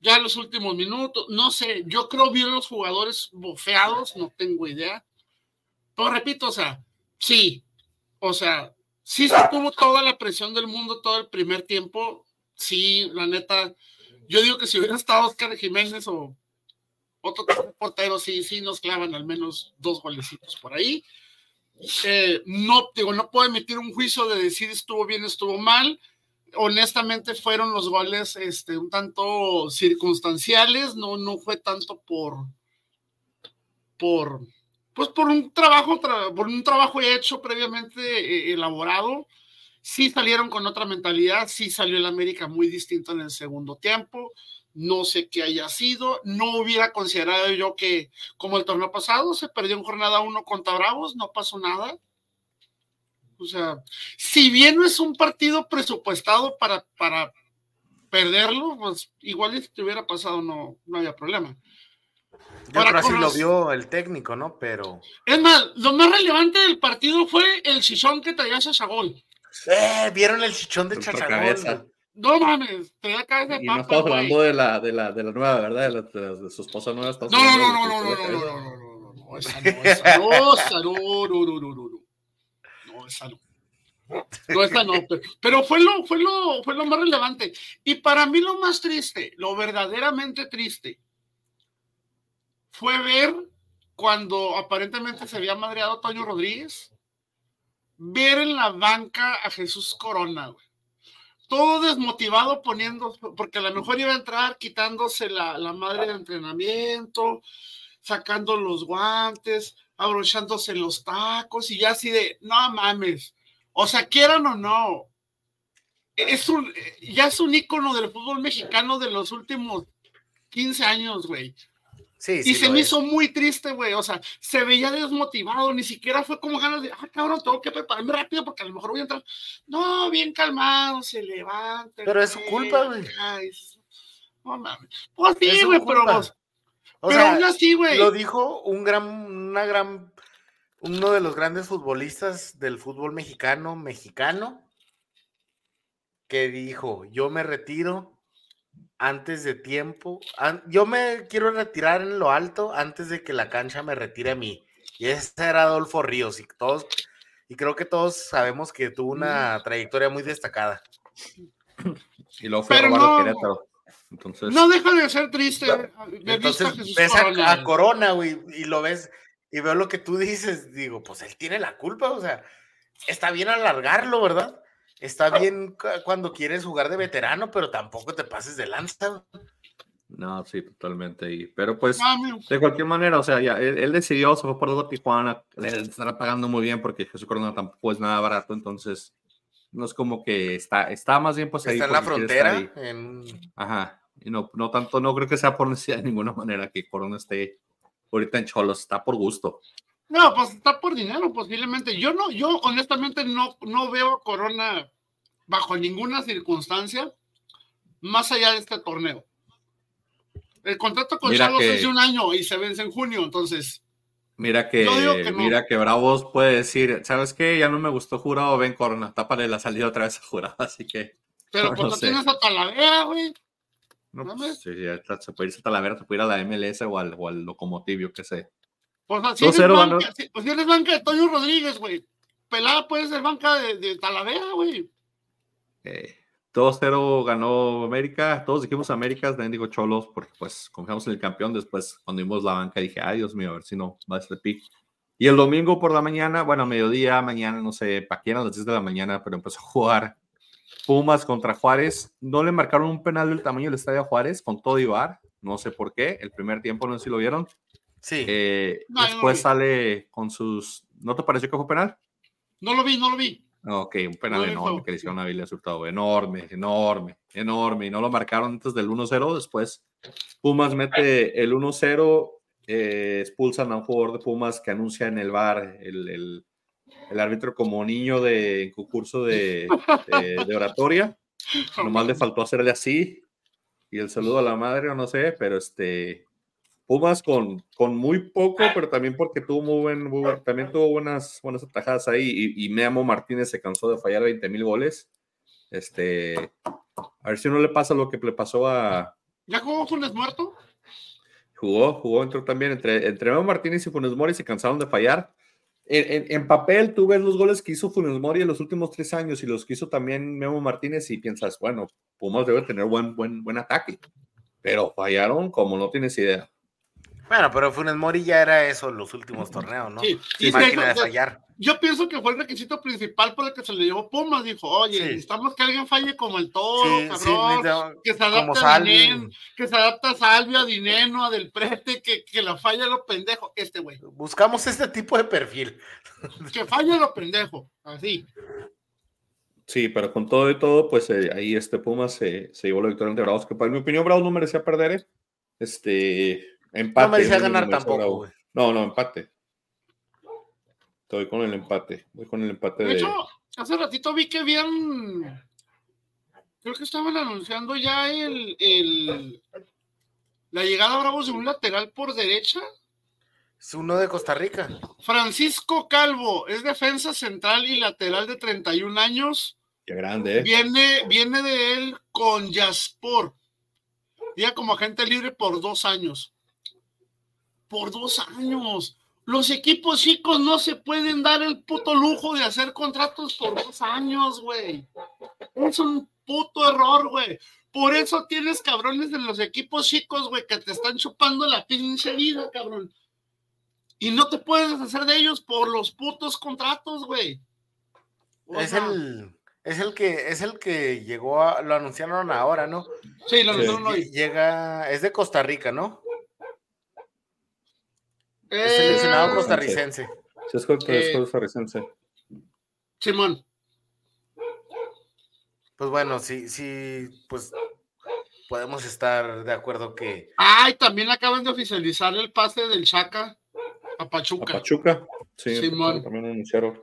ya los últimos minutos, no sé, yo creo vi los jugadores bofeados, no tengo idea. Pero repito, o sea, sí, o sea, sí se tuvo toda la presión del mundo todo el primer tiempo. Sí, la neta, yo digo que si hubiera estado Oscar Jiménez o otro portero, sí, sí nos clavan al menos dos golecitos por ahí. Eh, no, digo, no puedo emitir un juicio de decir estuvo bien, estuvo mal. Honestamente fueron los goles este, un tanto circunstanciales, no, no fue tanto por, por, pues por un trabajo, por un trabajo hecho previamente eh, elaborado, sí salieron con otra mentalidad, sí salió el América muy distinto en el segundo tiempo, no sé qué haya sido, no hubiera considerado yo que como el torneo pasado se perdió en jornada uno contra Bravos, no pasó nada. O sea, si bien no es un partido presupuestado para, para perderlo, pues igual si te hubiera pasado no, no había problema. Yo creo así lo vio el técnico, ¿no? Pero. Es más, lo más relevante del partido fue el chichón que traía Chachagol. Eh, ¿vieron el chichón de Chachagol? No mames, traía cabeza de y no estamos hablando de la, de, la, de la nueva, ¿verdad? De, la, de, su esposa nueva. No, no, no, no, no, no, no, no, no, no, no, no, esa no, esa no, esa no, no, no, no, no, no, esa no. No, no, pero, pero fue lo, fue lo, fue lo más relevante. Y para mí lo más triste, lo verdaderamente triste, fue ver cuando aparentemente se había madreado Toño Rodríguez, ver en la banca a Jesús Corona, güey. Todo desmotivado poniendo, porque a lo mejor iba a entrar quitándose la, la madre de entrenamiento, sacando los guantes, abrochándose los tacos y ya así de, no mames, o sea, quieran o no, es un, ya es un ícono del fútbol mexicano de los últimos 15 años, güey y se me hizo muy triste, güey. O sea, se veía desmotivado, ni siquiera fue como ganas de, ah, cabrón, tengo que prepararme rápido porque a lo mejor voy a entrar. No, bien calmado, se levanta. Pero es su culpa, güey. No mames. Pues sí, güey, pero vos. pero aún así, güey. Lo dijo un gran, una gran, uno de los grandes futbolistas del fútbol mexicano, mexicano, que dijo, yo me retiro antes de tiempo. Yo me quiero retirar en lo alto antes de que la cancha me retire a mí. Y ese era Adolfo Ríos y todos, y creo que todos sabemos que tuvo una trayectoria muy destacada. Y luego fue no, Querétaro. Entonces... No deja de ser triste. Entonces ves a, Corona, güey, y lo ves, y veo lo que tú dices, digo, pues él tiene la culpa, o sea, está bien alargarlo, ¿verdad? Está bien cuando quieres jugar de veterano, pero tampoco te pases de lanza. No, sí, totalmente. Y, pero pues, de cualquier manera, o sea, ya, él, decidió, se fue por a Tijuana, le estará pagando muy bien porque Jesús Corona tampoco es nada barato, entonces, no es como que está, está más bien pues ahí. Está en la frontera. Ajá. Y no, no tanto, no creo que sea por necesidad de ninguna manera que Corona esté ahorita en Cholos, está por gusto. No, pues está por dinero, posiblemente. Yo no, yo honestamente no, no veo Corona bajo ninguna circunstancia más allá de este torneo. El contrato con Cholos es de un año y se vence en junio, entonces. Mira que, mira que Bravos puede decir, ¿sabes qué? Ya no me gustó jurado, ven Corona, tápale la salida otra vez a jurado, así que. Pero no tienes a Talavera, güey. No, pues, sí, se puede ir a Talavera, se puede ir a la MLS o al, o al Locomotivio, que sé. Pues eres, banca, pues eres banca de Toño Rodríguez, güey. Pelada puede ser banca de, de Talavera, güey. Eh, 2-0 ganó América. Todos dijimos América, también digo Cholos, porque pues confiamos en el campeón. Después, cuando vimos la banca, dije, ay, Dios mío, a ver si no va a este pick. Y el domingo por la mañana, bueno, mediodía, mañana, no sé, para quién a las 10 de la mañana, pero empezó a jugar Pumas contra Juárez. No le marcaron un penal del tamaño del estadio Juárez con todo y bar. No sé por qué. El primer tiempo, no sé si lo vieron. Sí. Eh, después sale con sus. ¿No te pareció que fue penal? No lo vi, no lo vi. Ok, un penal enorme que le hicieron a Billy Hurtado. Enorme, enorme, enorme. Y no lo marcaron antes del 1-0. Después Pumas mete el 1-0. Eh, expulsan a un jugador de Pumas que anuncia en el bar el, árbitro como niño de concurso de, de, oratoria. Nomás le faltó hacerle así. Y el saludo a la madre, o no sé, pero este Pumas con, con muy poco, pero también porque tuvo muy buen, también tuvo buenas, buenas atajadas ahí y, y Meamo Martínez se cansó de fallar 20 mil goles. Este, a ver si no le pasa lo que le pasó a. ¿Ya jugó Funes Muerto? Jugó, jugó, entró también entre, entre Memo Martínez y Funes Mori se cansaron de fallar. En, en, papel, tú ves los goles que hizo Funes Mori en los últimos tres años y los que hizo también Memo Martínez y piensas, bueno, Pumas debe tener buen, buen, buen ataque, pero fallaron como no tienes idea. Bueno, pero Funes Mori ya era eso en los últimos torneos, ¿no? Sí, máquina de fallar. Yo pienso que fue el requisito principal por el que se le llevó Pumas. Dijo, oye, necesitamos que alguien falle como el todo, cabrón. que se adapte a Dineno, que se adapte a Salvio, a Dineno, a Del Prete, que, que la falla lo pendejo. Este güey. Buscamos este tipo de perfil. que falle lo pendejo, así. Sí, pero con todo y todo, pues eh, ahí este Pumas se, se llevó la victoria ante Bravos, que para mi opinión Bravos no merecía perder. ¿eh? Este, Empate. No merecía ganar tampoco, güey. No, no, empate. Estoy con el empate. Voy con el empate de. De hecho, hace ratito vi que habían. Creo que estaban anunciando ya el, el la llegada a Bravos de un lateral por derecha. Es uno de Costa Rica. Francisco Calvo, es defensa central y lateral de 31 años. Qué grande, ¿eh? Viene, viene de él con Yaspor. Ya como agente libre por dos años por dos años. Los equipos chicos no se pueden dar el puto lujo de hacer contratos por dos años, güey. Es un puto error, güey. Por eso tienes cabrones de los equipos chicos, güey, que te están chupando la pinche vida, cabrón. Y no te puedes hacer de ellos por los putos contratos, güey. Es el, es el que es el que llegó a, lo anunciaron ahora, ¿no? Sí, lo anunciaron hoy. Llega, es de Costa Rica, ¿no? Es seleccionado costarricense. Sí, es eh, costarricense. Simón. Pues bueno, sí, sí, pues podemos estar de acuerdo que. Ay, también acaban de oficializar el pase del Chaca a Pachuca. A Pachuca, sí, Simón. también anunciaron.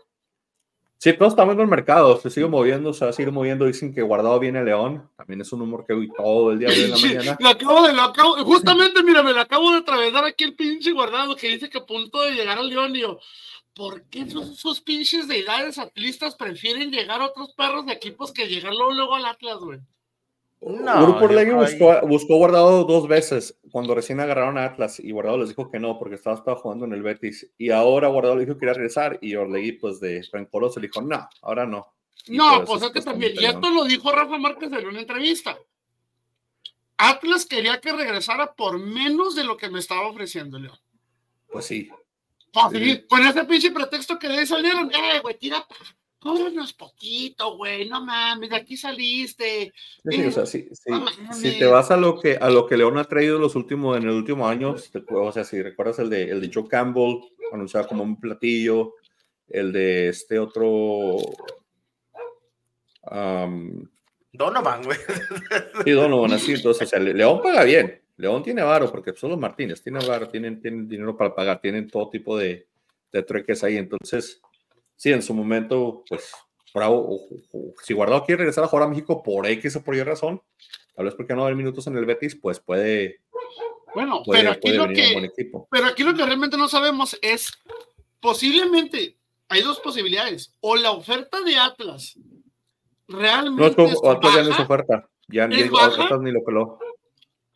Sí, todos estamos en el mercado, se sigue moviendo, se va a seguir moviendo. Dicen que guardado viene León, también es un humor que hoy todo el día de la mañana. Lo acabo de, lo acabo, justamente, mira, me lo acabo de atravesar aquí el pinche guardado que dice que a punto de llegar al León. Y yo, ¿por qué esos, pinches deidades atlistas prefieren llegar a otros perros de equipos que llegar luego, luego al Atlas, güey? No, Grupo Orlegui buscó, buscó, Guardado dos veces cuando recién agarraron a Atlas y Guardado les dijo que no porque estaba, estaba jugando en el Betis y ahora Guardado le dijo que quería regresar y Orlegui pues de rencoroso le dijo no, ahora no. no, pues es que también, y esto lo dijo Rafa Márquez en una entrevista. Atlas quería que regresara por menos de lo que me estaba ofreciendo León. Pues sí. Pues con ese pinche pretexto que de ahí salieron, eh, güey, tira cóbranos poquito, güey, no mames, de aquí saliste. Sí, o sea, sí, si te vas a lo que a lo que León ha traído los últimos, en el último año, o sea, si recuerdas el de, el de Joe Campbell, anunciado como un platillo, el de este otro, Donovan, güey. Sí, Donovan, así. Entonces, o sea, León paga bien. León tiene varo, porque son los Martínez, tienen varo, tienen, tienen dinero para pagar, tienen todo tipo de, de trueques ahí. Entonces, sí, en su momento, pues, si Guardado quiere regresar a jugar a México por X o por Y razón, tal vez porque no hay minutos en el Betis, pues puede. Bueno, pero, aquí lo que, pero aquí lo que realmente no sabemos es posiblemente hay dos posibilidades. O la oferta de Atlas realmente. No, Atlas ya no es oferta. Ya Atlas ni lo peló.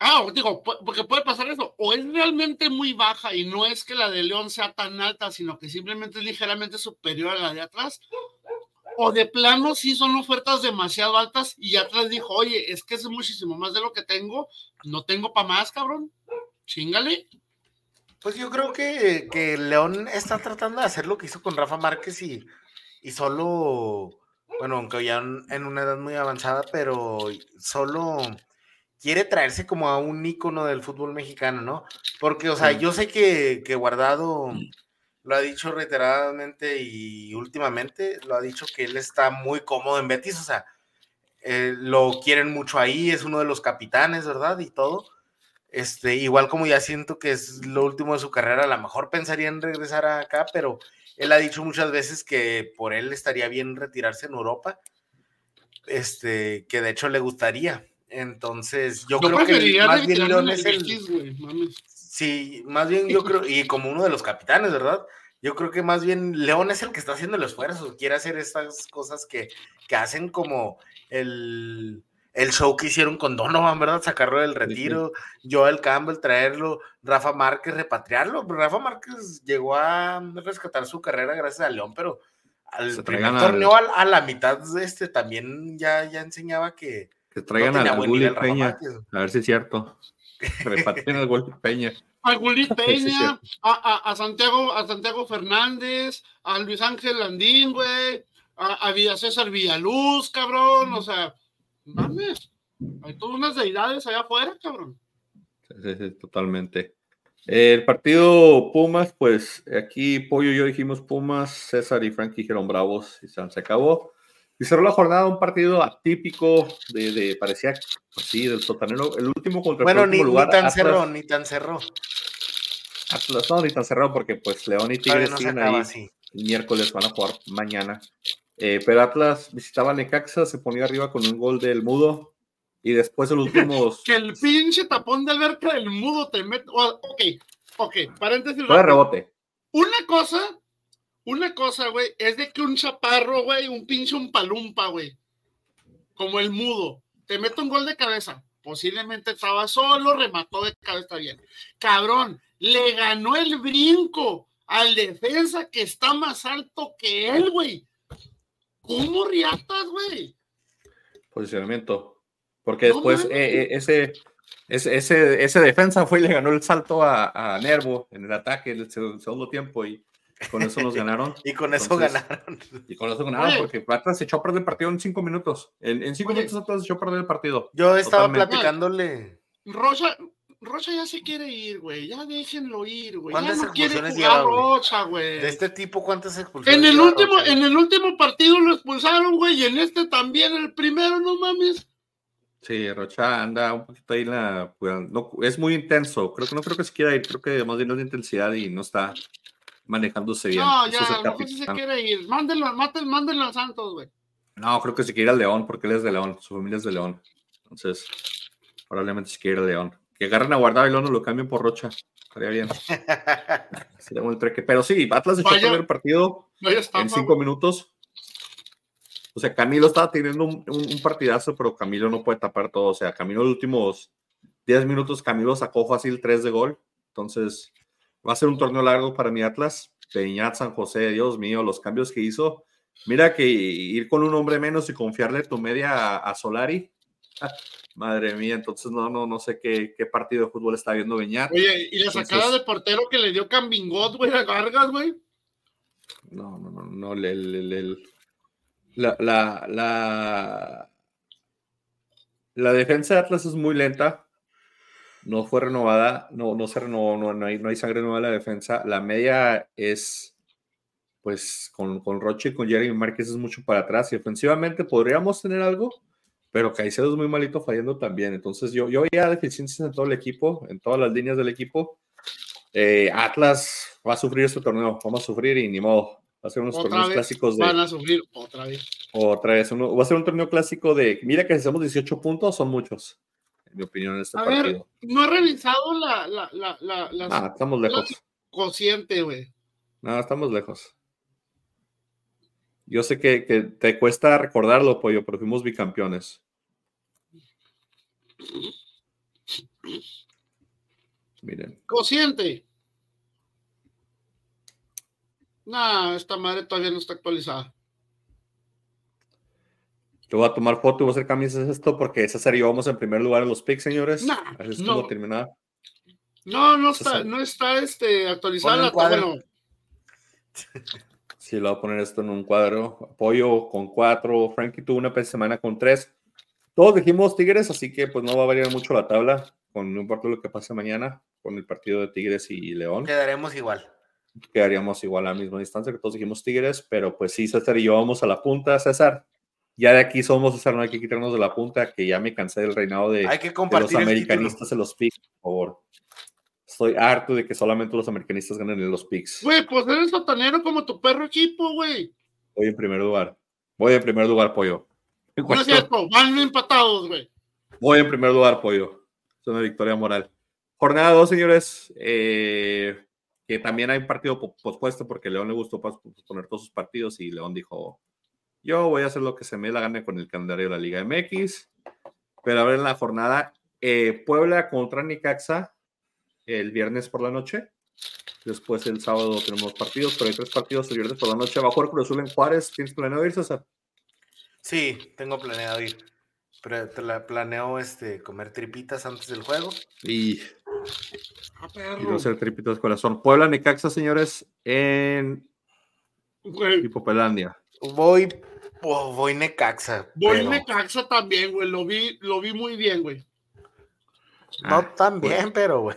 Ah, digo, porque puede pasar eso. O es realmente muy baja y no es que la de León sea tan alta, sino que simplemente es ligeramente superior a la de atrás. O de plano sí son ofertas demasiado altas y atrás dijo, oye, es que es muchísimo más de lo que tengo, no tengo para más, cabrón. Chingale. Pues yo creo que, que, León está tratando de hacer lo que hizo con Rafa Márquez y, y solo, bueno, aunque ya en una edad muy avanzada, pero solo quiere traerse como a un ícono del fútbol mexicano, ¿no? Porque, o sea, yo sé que, que Guardado lo ha dicho reiteradamente y últimamente lo ha dicho que él está muy cómodo en Betis, o sea, eh, lo quieren mucho ahí, es uno de los capitanes, ¿verdad? Y todo. Este, igual como ya siento que es lo último de su carrera, a lo mejor pensaría en regresar acá, pero él ha dicho muchas veces que por él estaría bien retirarse en Europa. Este, que de hecho le gustaría. Entonces, yo, creo que más bien León es el. sí, más bien yo creo, y como uno de los capitanes, ¿verdad? Yo creo que más bien León es el que está haciendo el esfuerzo, quiere hacer estas cosas que, que hacen como el el show que hicieron con Donovan, ¿verdad? Sacarlo del retiro, Joel Campbell traerlo, Rafa Márquez repatriarlo. Rafa Márquez llegó a rescatar su carrera gracias a León, pero al primer torneo a, la mitad este también ya, ya enseñaba que. Que traigan a Gulli Peña. A ver si es cierto. Repatrien al Gulli Peña. A Gulli Peña, a, a, Santiago, a Santiago Fernández, a Luis Ángel Landín, güey, a, a César Villaluz, cabrón, o sea mames, hay todas unas deidades allá afuera, cabrón. Sí, sí, totalmente. El partido Pumas, pues aquí Pollo y yo dijimos Pumas, César y Frank dijeron Bravos y se acabó. Y cerró la jornada un partido atípico de, de parecía, pues sí, del sotanero, el último contra bueno, el último ni, lugar. Bueno, ni tan cerró, ni tan cerró. Atlas, no, ni tan cerrado porque pues León y Tigres siguen ahí. El miércoles van a jugar mañana. Eh, pero Atlas visitaba Necaxa, se ponía arriba con un gol del Mudo. Y después el último. que el pinche tapón de alberca del Mudo te mete. ok, ok, paréntesis. Fue rebote. Una cosa, una cosa, güey, es de que un chaparro, güey, un pinche un palumpa, güey, como el Mudo, te mete un gol de cabeza. Posiblemente estaba solo, remató de cabeza bien. Cabrón, le ganó el brinco al defensa que está más alto que él, güey ¿Cómo riatas, güey? Posicionamiento. Porque después eh, eh, ese, ese, ese, defensa fue y le ganó el salto a, Nervo en el ataque en el segundo tiempo y con eso nos ganaron. y con eso ganaron. Y con eso ganaron porque Atlas se echó a perder el partido en cinco minutos. En, cinco minutos Atlas se echó a perder el partido. Yo estaba platicándole. Rocha, Rocha ya se quiere ir, güey. Ya déjenlo ir, güey. Ya no quiere jugar Rocha, güey. De este tipo, ¿cuántas expulsiones? En el último, en el último partido lo expulsaron, güey, y en este también, el primero, no mames. Sí, Rocha anda un poquito ahí la. Pues, no, es muy intenso. Creo que no creo que se quiera ir. Creo que más bien es de intensidad y no está manejándose bien. No, ya, no sé si se quiere ir. Mándenlo, mándenlo a Santos, güey. No, creo que se quiere ir al León, porque él es de León. Su familia es de León. Entonces, probablemente se quiere ir al León que agarren a guardar y luego lo cambien por Rocha. Estaría bien. Sería un treque. Pero sí, Atlas echó el primer partido en cinco minutos. O sea, Camilo estaba teniendo un, partidazo, pero Camilo no puede tapar todo. O sea, Camilo los últimos 10 minutos, Camilo sacó fácil 3 de gol. Entonces, va a ser un torneo largo para mi Atlas. Peñat, San José, Dios mío, los cambios que hizo. Mira que ir con un hombre menos y confiarle tu media a Solari Madre mía, entonces no, no, no sé qué, qué partido de fútbol está viendo Beñat. Oye, ¿y la sacada de portero que le dio Cambingot, güey, a Vargas, güey? No, no, no, no, el, la, la, la, la defensa de Atlas es muy lenta. No fue renovada, no, no se renovó, no, no, hay, no hay sangre nueva en la defensa. La media es pues con, con Roche y con Jeremy Márquez es mucho para atrás y ofensivamente podríamos tener algo, pero Caicedo es muy malito fallando también. Entonces yo, yo veía deficiencias en todo el equipo, en todas las líneas del equipo. Eh, Atlas va a sufrir este torneo, vamos a sufrir y ni modo. Va a ser unos torneos clásicos de. Van a sufrir otra vez. Otra vez. va a ser un torneo clásico de. Mira que si hacemos 18 puntos, son muchos. Mi opinión, en este a partido. Ver, no he revisado la. la, la, la ah, estamos lejos. Cociente, güey. No, estamos lejos. Yo sé que, te cuesta recordarlo, Pollo, pero fuimos bicampeones. Miren. Cociente. No, esta madre todavía no está actualizada. Yo voy a tomar foto y voy a hacer camisas de esto porque César y yo vamos en primer lugar en los picks, señores. Así es no. como No, no está, no está este, actualizada. Bueno. Sí, le voy a poner esto en un cuadro. Apoyo con cuatro. Frankie tuvo una semana con tres. Todos dijimos Tigres, así que pues no va a variar mucho la tabla. Con, no importa lo que pase mañana con el partido de Tigres y León. Quedaremos igual. Quedaríamos igual a la misma distancia que todos dijimos Tigres, pero pues sí, César y yo vamos a la punta, César. Ya de aquí somos, César, no hay que quitarnos de la punta, que ya me cansé del reinado de, hay que de los americanistas en los picks, por favor. Estoy harto de que solamente los americanistas ganen en los picks. Güey, pues eres sotanero como tu perro equipo, güey. Voy en primer lugar. Voy en primer lugar, pollo. No es cierto, van empatados, güey. Voy en primer lugar, pollo. Es una victoria moral. Jornada 2, señores. Eh, que también hay un partido pospuesto porque León le gustó poner todos sus partidos y León dijo, yo voy a hacer lo que se me la gane con el calendario de la Liga MX. Pero a ver en la jornada, eh, Puebla contra Nicaxa el viernes por la noche. Después el sábado tenemos partidos, pero hay tres partidos el viernes por la noche. Va a jugar Cruz Azul en Juárez. ¿Tienes planeado ir, César? Sí, tengo planeado ir. Pero te la planeo este, comer tripitas antes del juego. Y, ah, y no hacer tripitas corazón. Puebla, Necaxa, señores, en Hipopelandia. Voy, voy Necaxa. Voy Necaxa también, güey. Lo vi, lo vi muy bien, güey. No ah, tan bien, pero, güey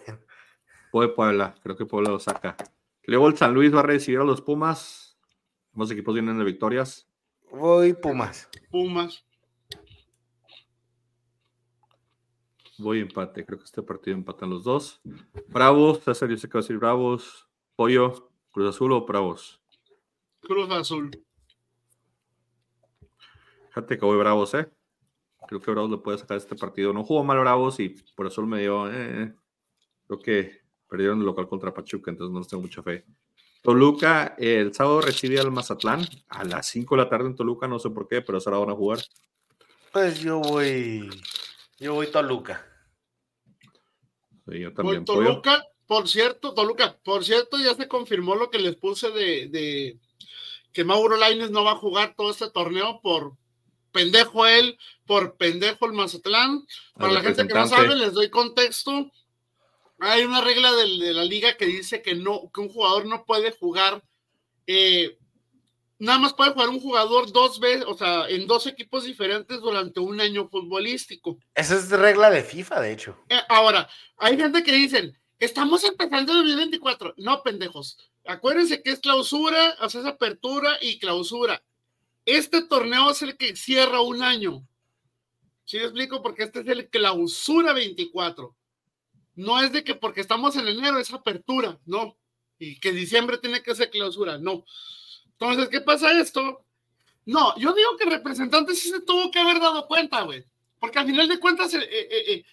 de Puebla, creo que Puebla lo saca. Luego el San Luis va a recibir a los Pumas. Ambos equipos vienen de victorias. Voy Pumas. Pumas. Voy empate, creo que este partido empatan los dos. Bravos, César, yo sé que va a decir Bravos. Pollo, Cruz Azul o Bravos. Cruz Azul. Fíjate que voy Bravos, ¿eh? Creo que Bravos le puede sacar este partido. No jugó mal Bravos y por Azul me dio. Eh, creo que Perdieron el local contra Pachuca, entonces no les tengo mucha fe. Toluca, el sábado recibe al Mazatlán a las 5 de la tarde en Toluca, no sé por qué, pero ahora van a jugar. Pues yo voy, yo voy Toluca. Sí, yo también. Toluca, por cierto, Toluca, por cierto, ya se confirmó lo que les puse de, de que Mauro Laines no va a jugar todo este torneo por pendejo él, por pendejo el Mazatlán. Para la gente que no sabe, les doy contexto hay una regla de, la liga que dice que no, que un jugador no puede jugar, eh, nada más puede jugar un jugador dos veces, o sea, en dos equipos diferentes durante un año futbolístico. Esa es regla de FIFA, de hecho. Eh, ahora, hay gente que dicen, estamos empezando el 2024. No, pendejos. Acuérdense que es clausura, o sea, es apertura y clausura. Este torneo es el que cierra un año. ¿Sí me explico? Porque este es el clausura 24 no es de que porque estamos en enero es apertura, no, y que diciembre tiene que ser clausura, no. Entonces, ¿qué pasa esto? No, yo digo que representantes sí se tuvo que haber dado cuenta, güey, porque al final de cuentas eh, eh, eh,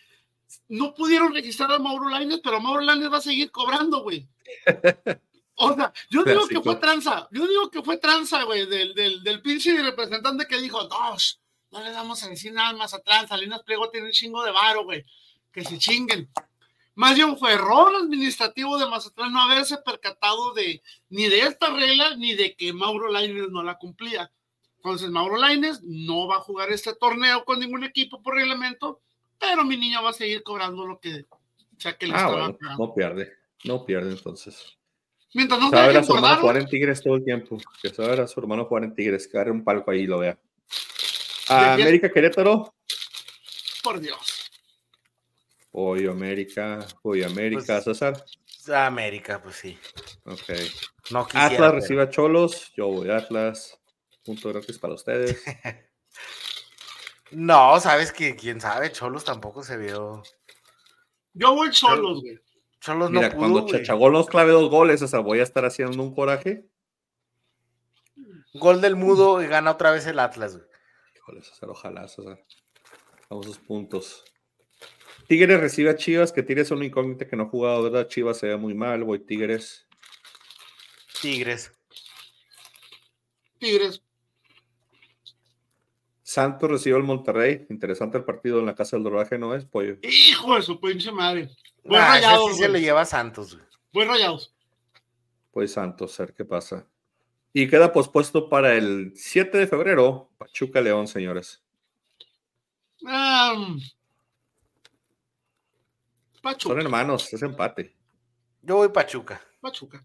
no pudieron registrar a Mauro Lainez, pero Mauro Lainez va a seguir cobrando, güey. O sea, yo digo que fue tranza, yo digo que fue tranza, güey, del, del, del pinche representante que dijo, dos, no le damos a decir nada más a tranza, Salinas Pliego tiene un chingo de varo, güey, que se chinguen. Más bien fue error administrativo de Mazatlán no haberse percatado de ni de esta regla ni de que Mauro Laines no la cumplía. Entonces, Mauro Laines no va a jugar este torneo con ningún equipo por reglamento, pero mi niño va a seguir cobrando lo que sea que le ah, No pierde, no pierde entonces. Mientras no sabe a su hermano jugar en Tigres todo el tiempo. Que sabe a su hermano jugar en Tigres, que agarre un palco ahí y lo vea. América Querétaro. Por Dios. Hoy América, hoy América, pues, César. América, pues sí. Ok. No quisiera, Atlas pero- recibe a Cholos. Yo voy a Atlas. Punto gratis para ustedes. No, sabes que quién sabe, Cholos tampoco se vio. Yo voy solos, güey. Cholos Mira, no pudo. cuando güey. Chachagol nos clave dos goles, o sea, voy a estar haciendo un coraje. Gol del mudo y gana otra vez el Atlas, güey. Híjole, César, ojalá, César. Vamos sus puntos. Tigres recibe a Chivas, que Tigres es un incógnita que no ha jugado, ¿verdad? Chivas se ve muy mal, voy Tigres. Tigres. Tigres. Santos recibe al Monterrey. Interesante el partido en la casa del Dorraje, ¿no es? Pollo. Hijo de su pinche madre. Voy Ah, ese rayados, sí se lo lleva a Santos, güey. Voy rayados. Pues Santos, a ver qué pasa. Y queda pospuesto para el 7 de febrero, Pachuca León, señores. Son hermanos, es empate. Yo voy Pachuca. Pachuca.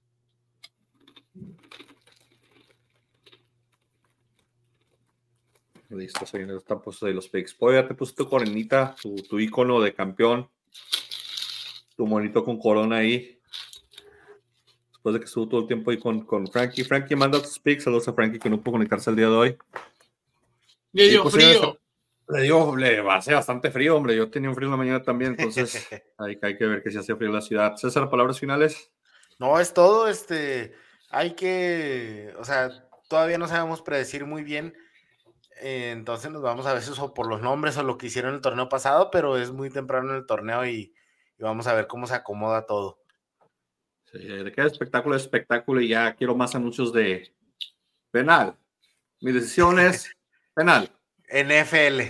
Listo, señores, están puestos ahí los picks. Pollo, ya te puse tu coronita, tu, tu icono de campeón. Tu monito con corona ahí. Después de que estuvo todo el tiempo ahí con, con Frankie. Frankie, manda tus picks. Saludos a Frankie que no pudo conectarse el día de hoy. Medio Sí, pues, señores, frío. Le digo, le va a hacer bastante frío, hombre. Yo tenía un frío en la mañana también, entonces hay, hay que ver que se hace frío en la ciudad. César, palabras finales. No, es todo, este, hay que, o sea, todavía no sabemos predecir muy bien, eh, entonces nos vamos a veces o por los nombres o lo que hicieron el torneo pasado, pero es muy temprano en el torneo y, y vamos a ver cómo se acomoda todo. Sí, de queda espectáculo es espectáculo y ya quiero más anuncios de penal. Mi decisión es penal. NFL.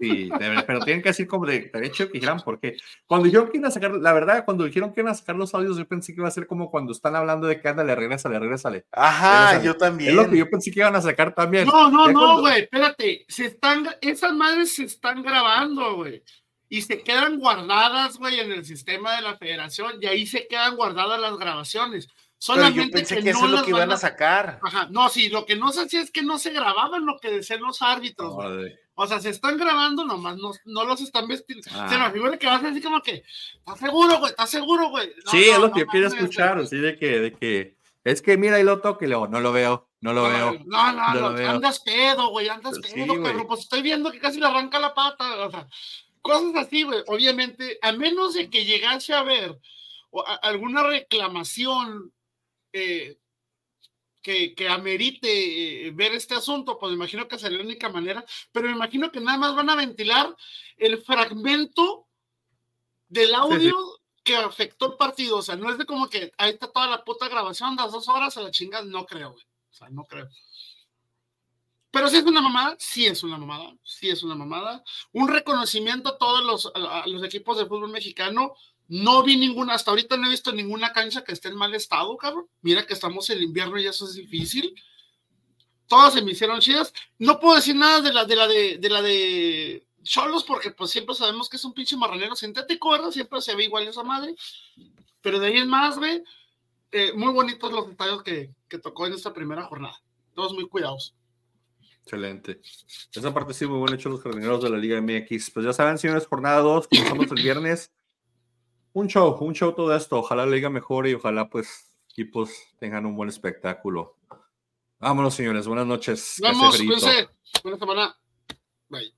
Sí, de pero tienen que decir como de derecho que dijeran porque cuando dijeron que iban a sacar, la verdad, cuando dijeron que iban a sacar los audios, yo pensé que iba a ser como cuando están hablando de que ándale, regrésale, regrésale. Ajá, Regrésale. yo también. Es lo que yo pensé que iban a sacar también. No, no, Ya no, cuando- güey. Espérate. Se están, esas madres se están grabando, güey. Y se quedan guardadas, güey, en el sistema de la federación. Y ahí se quedan guardadas las grabaciones. Pero Solamente yo pensé que, que, eso no es lo que iban van a sacar. Ajá, no, sí, lo que no se hacía es que no se grababan lo que decían los árbitros, güey. O sea, se están grabando, nomás no, no los están vestiendo. Ah. Se me figura que vas a decir como que, ¿estás seguro, güey? ¿Estás seguro, güey? No, sí, no, es lo no que yo quería mames, escuchar, así de que, de que es que mira y lo toque, y luego no lo veo, no lo No, veo. No, no, no no, lo veo. andas pedo, güey, andas Sí, pedo, cabrón. Pues estoy viendo que casi le arranca la pata, o sea, cosas así, güey. Obviamente, a menos de que llegase a a- alguna reclamación eh, que, que amerite eh, ver este asunto, pues me imagino que sería la única manera, pero me imagino que nada más van a ventilar el fragmento del audio que afectó el partido. O sea, no es de como que ahí está toda la puta grabación, las dos horas a la chingada, no creo, güey. O sea, no creo. Pero si es una mamada, sí es una mamada, sí es una mamada. Un reconocimiento a todos los, los equipos de fútbol mexicano. No vi ninguna, hasta ahorita no he visto ninguna cancha que esté en mal estado, cabrón. Mira que estamos en invierno y eso es difícil. Todas se me hicieron chidas. No puedo decir nada de la de la de, de la de Cholos, porque pues siempre sabemos que es un pinche marranero sintético, ¿verdad? Siempre se ve igual esa madre. Pero de ahí en más, güey, eh, muy bonitos los detalles que, que tocó en esta primera jornada. Todos muy cuidados. Excelente. Esa parte sí, muy buen hecho los jardineros de la Liga MX. Pues ya saben, señores, jornada 2, comenzamos el viernes. Un show, un show todo esto. Ojalá la liga mejore y ojalá pues equipos tengan un buen espectáculo. Vámonos, señores. Buenas noches. Vamos, cuídense. Buena semana. Bye.